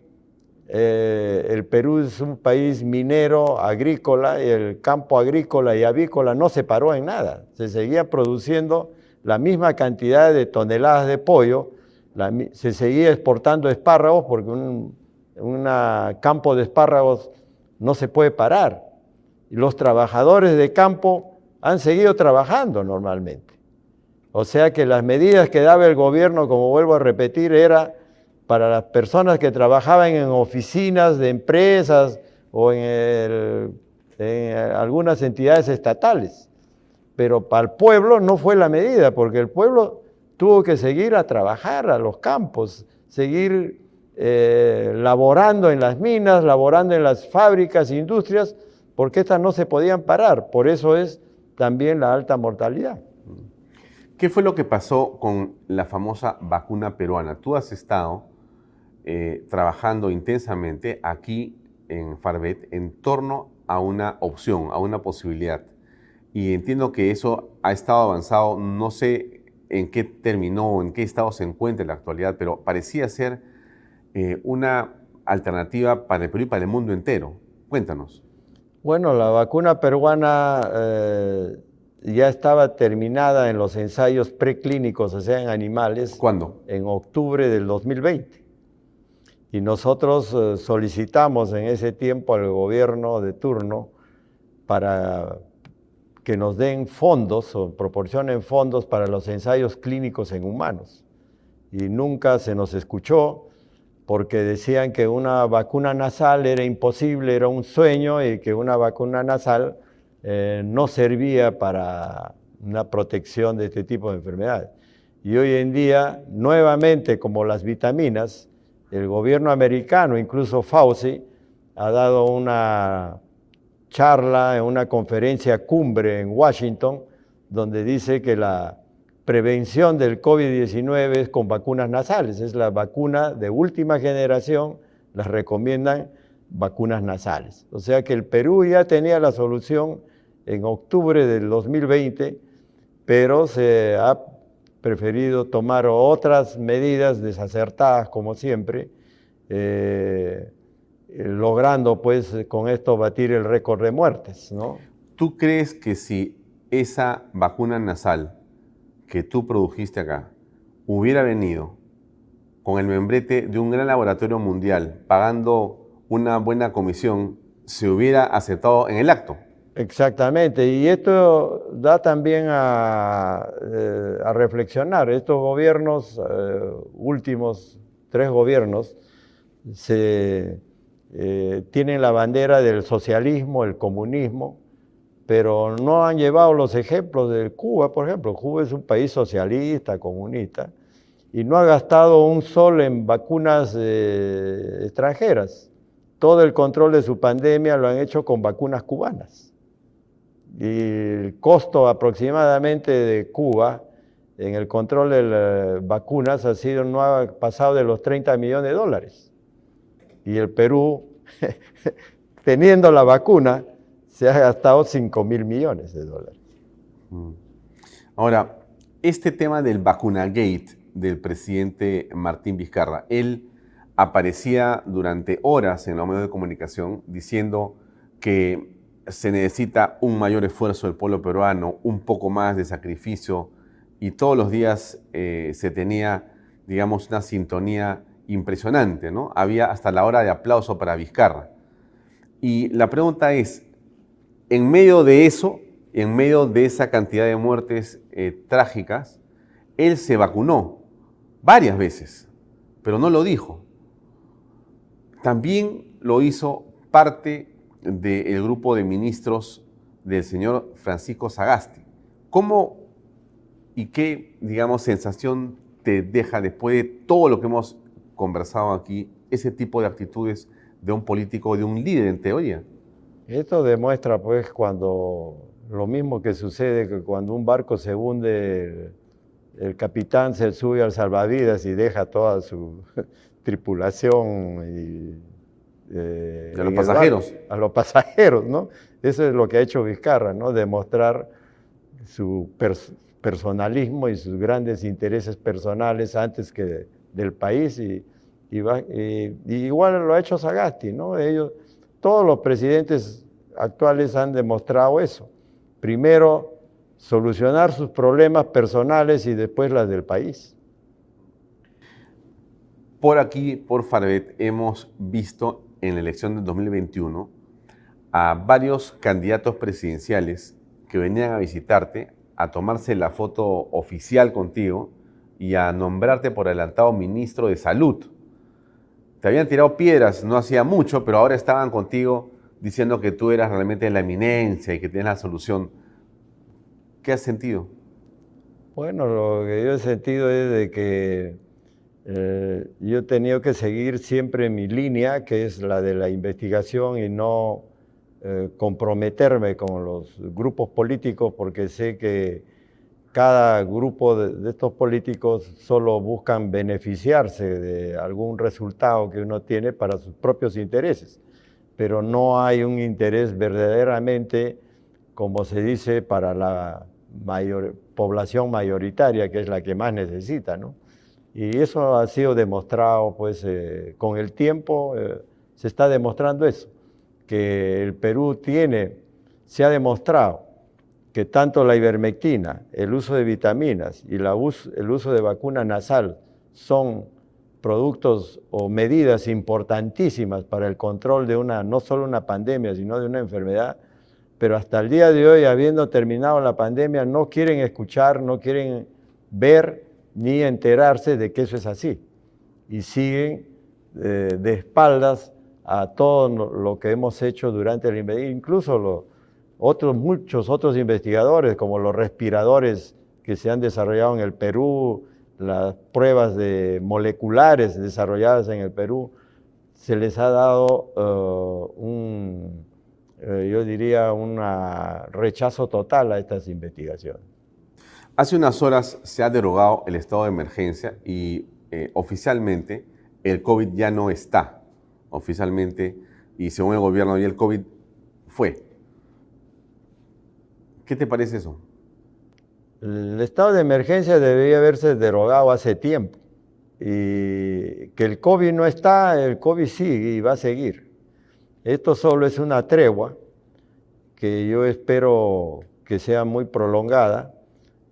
eh, el Perú es un país minero, agrícola, y el campo agrícola y avícola no se paró en nada. Se seguía produciendo la misma cantidad de toneladas de pollo, se seguía exportando espárragos porque un, campo de espárragos no se puede parar. Y los trabajadores de campo han seguido trabajando normalmente. O sea que las medidas que daba el gobierno, como vuelvo a repetir, era para las personas que trabajaban en oficinas de empresas o en, algunas entidades estatales. Pero para el pueblo no fue la medida, porque el pueblo tuvo que seguir a trabajar a los campos, seguir eh, laborando en las minas, laborando en las fábricas e industrias, porque estas no se podían parar. Por eso es también la alta mortalidad. ¿Qué fue lo que pasó con la famosa vacuna peruana? Tú has estado eh, trabajando intensamente aquí en Farbet en torno a una opción, a una posibilidad. Y entiendo que eso ha estado avanzado, no sé en qué terminó, en qué estado se encuentra en la actualidad, pero parecía ser eh, una alternativa para el Perú y para el mundo entero. Cuéntanos. Bueno, la vacuna peruana eh, ya estaba terminada en los ensayos preclínicos, o sea, en animales. ¿Cuándo? En octubre del 2020. Y nosotros eh, solicitamos en ese tiempo al gobierno de turno para que nos den fondos o proporcionen fondos para los ensayos clínicos en humanos. Y nunca se nos escuchó porque decían que una vacuna nasal era imposible, era un sueño y que una vacuna nasal eh, no servía para una protección de este tipo de enfermedades. Y hoy en día, nuevamente, como las vitaminas, el gobierno americano, incluso Fauci, ha dado una charla en una conferencia cumbre en Washington, donde dice que la prevención del COVID-19 es con vacunas nasales, es la vacuna de última generación, las recomiendan vacunas nasales. O sea que el Perú ya tenía la solución en octubre del 2020, pero se ha preferido tomar otras medidas desacertadas, como siempre, eh, logrando pues con esto batir el récord de muertes. ¿no? ¿Tú crees que si esa vacuna nasal que tú produjiste acá hubiera venido con el membrete de un gran laboratorio mundial, pagando una buena comisión, se hubiera aceptado en el acto? Exactamente, y esto da también a, eh, reflexionar. Estos gobiernos, eh, últimos tres gobiernos, eh, tienen la bandera del socialismo, el comunismo, pero no han llevado los ejemplos de Cuba, por ejemplo. Cuba es un país socialista, comunista, y no ha gastado un sol en vacunas extranjeras. Todo el control de su pandemia lo han hecho con vacunas cubanas el costo aproximadamente de Cuba en el control de las vacunas ha sido, no ha pasado de los 30 millones de dólares. Y el Perú, [LAUGHS] teniendo la vacuna, se ha gastado 5 mil millones de dólares. Mm. Ahora, este tema del vacunagate del presidente Martín Vizcarra, él aparecía durante horas en los medios de comunicación diciendo que se necesita un mayor esfuerzo del pueblo peruano, un poco más de sacrificio y todos los días eh, se tenía, digamos, una sintonía impresionante, ¿no? Había hasta la hora de aplauso para Vizcarra. Y la pregunta es, en medio de eso, en medio de esa cantidad de muertes eh, trágicas, él se vacunó varias veces, pero no lo dijo. También lo hizo parte del grupo de ministros del señor Francisco Sagasti. ¿Cómo y qué, digamos, sensación te deja después de todo lo que hemos conversado aquí, ese tipo de actitudes de un político, de un líder en teoría? Esto demuestra, pues, cuando lo mismo que sucede que cuando un barco se hunde, el, capitán se sube al salvavidas y deja toda su [LAUGHS] tripulación y eh, a los pasajeros. a los pasajeros, ¿no? Eso es lo que ha hecho Vizcarra, ¿no? Demostrar su personalismo y sus grandes intereses personales antes que del país y, igual lo ha hecho Sagasti, ¿no? Ellos, todos los presidentes actuales han demostrado eso. Primero, solucionar sus problemas personales y después las del país. Por aquí, por Farbet, hemos visto en la elección de 2021 a varios candidatos presidenciales que venían a visitarte, a tomarse la foto oficial contigo y a nombrarte por adelantado ministro de Salud. Te habían tirado piedras, no hacía mucho, pero ahora estaban contigo diciendo que tú eras realmente la eminencia y que tienes la solución. ¿Qué has sentido? Bueno, lo que yo he sentido es de que eh, yo he tenido que seguir siempre mi línea, que es la de la investigación y no eh, comprometerme con los grupos políticos porque sé que, cada grupo de, de, estos políticos solo buscan beneficiarse de algún resultado que uno tiene para sus propios intereses, pero no hay un interés verdaderamente, como se dice, para la mayor, población mayoritaria, que es la que más necesita, ¿no? Y eso ha sido demostrado, pues, eh, con el tiempo eh, se está demostrando eso, que el Perú tiene, se ha demostrado que tanto la ivermectina, el uso de vitaminas y la el uso de vacuna nasal son productos o medidas importantísimas para el control de una, no solo una pandemia, sino de una enfermedad, pero hasta el día de hoy, habiendo terminado la pandemia, no quieren escuchar, no quieren ver ni enterarse de que eso es así. Y siguen eh, de espaldas a todo lo que hemos hecho durante el incluso los otros, muchos otros investigadores, como los respiradores que se han desarrollado en el Perú, las pruebas de moleculares desarrolladas en el Perú, se les ha dado uh, un, uh, yo diría, un rechazo total a estas investigaciones. Hace unas horas se ha derogado el estado de emergencia y eh, oficialmente el COVID ya no está. Oficialmente, y según el gobierno, y el COVID fue. ¿Qué te parece eso? El estado de emergencia debería haberse derogado hace tiempo. Y que el COVID no está, el COVID sigue y va a seguir. Esto solo es una tregua que yo espero que sea muy prolongada,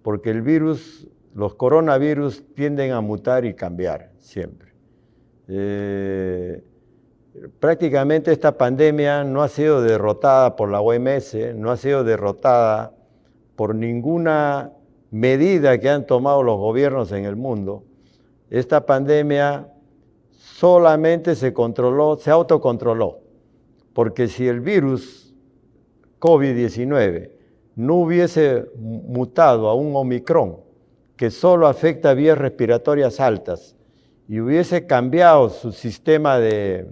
porque el virus, los coronavirus tienden a mutar y cambiar siempre. Eh, prácticamente esta pandemia no ha sido derrotada por la OMS, no ha sido derrotada por ninguna medida que han tomado los gobiernos en el mundo. Esta pandemia solamente se controló, se autocontroló, porque si el virus COVID-19 no hubiese mutado a un Omicron, que solo afecta vías respiratorias altas, y hubiese cambiado su sistema de,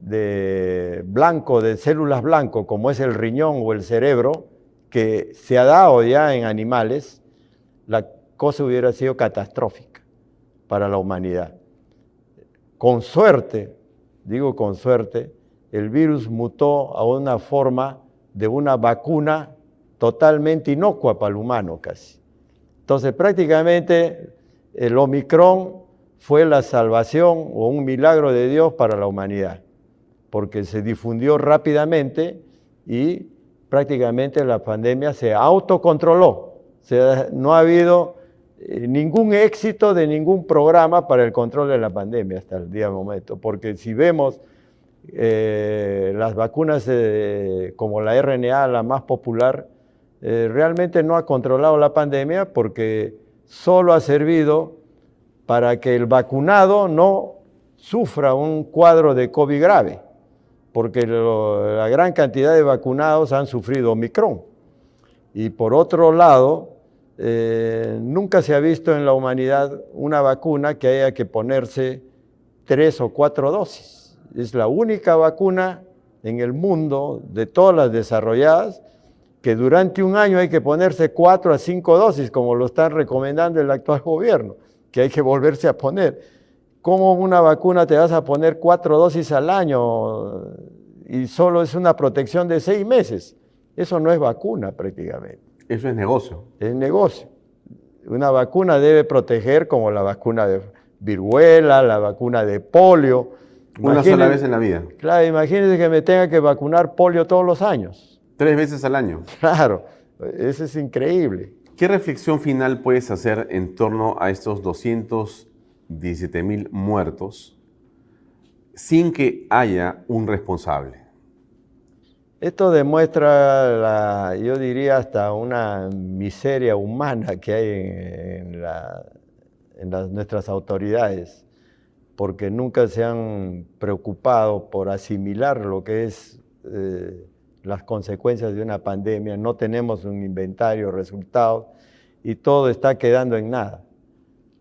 de blanco, de células blanco, como es el riñón o el cerebro, que se ha dado ya en animales, la cosa hubiera sido catastrófica para la humanidad. Con suerte, digo con suerte, el virus mutó a una forma de una vacuna totalmente inocua para el humano casi. Entonces prácticamente el Omicron fue la salvación o un milagro de Dios para la humanidad porque se difundió rápidamente y prácticamente la pandemia se autocontroló. no ha habido eh, ningún éxito de ningún programa para el control de la pandemia hasta el día de momento, porque si vemos eh, las vacunas eh, como la RNA, la más popular, realmente no ha controlado la pandemia porque solo ha servido para que el vacunado no sufra un cuadro de COVID grave porque la gran cantidad de vacunados han sufrido Omicron. Y por otro lado, eh, nunca se ha visto en la humanidad una vacuna que haya que ponerse tres o cuatro dosis. Es la única vacuna en el mundo de todas las desarrolladas que durante un año hay que ponerse cuatro a cinco dosis, como lo están recomendando el actual gobierno, que hay que volverse a poner. ¿Cómo una vacuna te vas a poner cuatro dosis al año y solo es una protección de seis meses? Eso no es vacuna prácticamente. Eso es negocio. Es negocio. Una vacuna debe proteger como la vacuna de viruela, la vacuna de polio. Una sola vez en la vida. Claro, imagínense que me tenga que vacunar polio todos los años. Tres veces al año. [LAUGHS] Claro, eso es increíble. ¿Qué reflexión final puedes hacer en torno a estos 200 17 mil muertos sin que haya un responsable. Esto demuestra, la, yo diría, hasta una miseria humana que hay en, las, nuestras autoridades, porque nunca se han preocupado por asimilar lo que es eh, las consecuencias de una pandemia. No tenemos un inventario, resultados, y todo está quedando en nada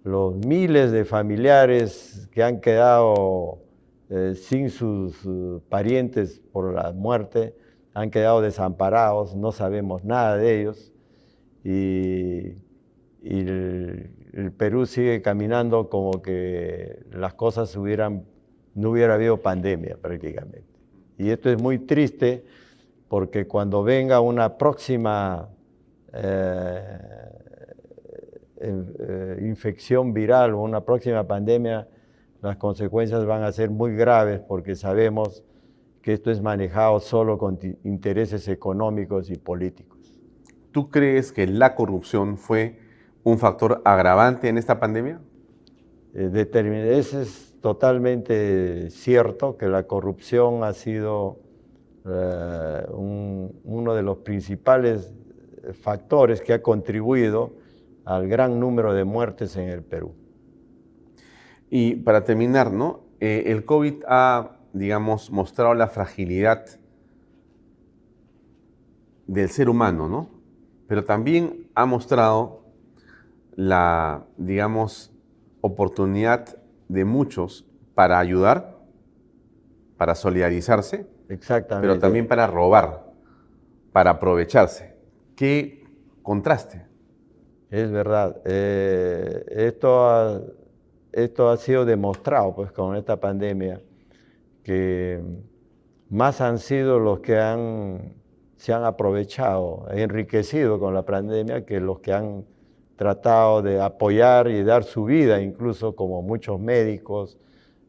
los miles de familiares que han quedado eh, sin sus parientes por la muerte, han quedado desamparados, no sabemos nada de ellos. Y el, Perú sigue caminando como que las cosas no hubiera habido pandemia prácticamente. Y esto es muy triste porque cuando venga una próxima eh, eh, infección viral o una próxima pandemia, las consecuencias van a ser muy graves porque sabemos que esto es manejado solo con intereses económicos y políticos. ¿Tú crees que la corrupción fue un factor agravante en esta pandemia? Eh, eso es totalmente cierto, que la corrupción ha sido eh, uno de los principales factores que ha contribuido al gran número de muertes en el Perú. Y para terminar, ¿no? Eh, el COVID ha, digamos, mostrado la fragilidad del ser humano, ¿no? Pero también ha mostrado la, digamos, oportunidad de muchos para ayudar, para solidarizarse, Exactamente. pero también para robar, para aprovecharse. ¿Qué contraste? Es verdad. Eh, esto, ha, esto ha sido demostrado pues, con esta pandemia, que más han sido los que han, se han aprovechado, enriquecido con la pandemia, que los que han tratado de apoyar y dar su vida, incluso como muchos médicos,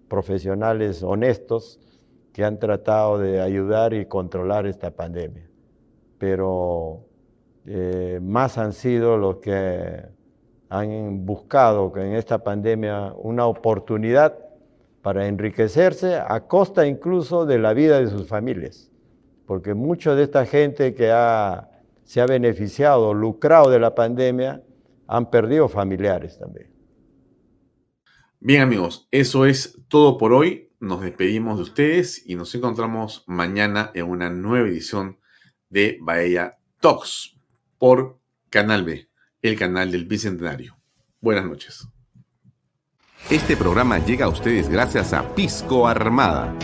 profesionales honestos, que han tratado de ayudar y controlar esta pandemia. Pero eh, más han sido los que han buscado en esta pandemia una oportunidad para enriquecerse a costa incluso de la vida de sus familias. Porque mucha de esta gente que se ha beneficiado, lucrado de la pandemia, han perdido familiares también. Bien amigos, eso es todo por hoy. Nos despedimos de ustedes y nos encontramos mañana en una nueva edición de Bahía Talks por Canal B, el canal del Bicentenario. Buenas noches. Este programa llega a ustedes gracias a Pisco Armada.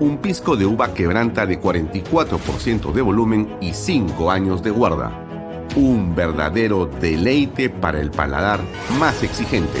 Un pisco de uva quebranta de 44% de volumen y 5 años de guarda un verdadero deleite para el paladar más exigente.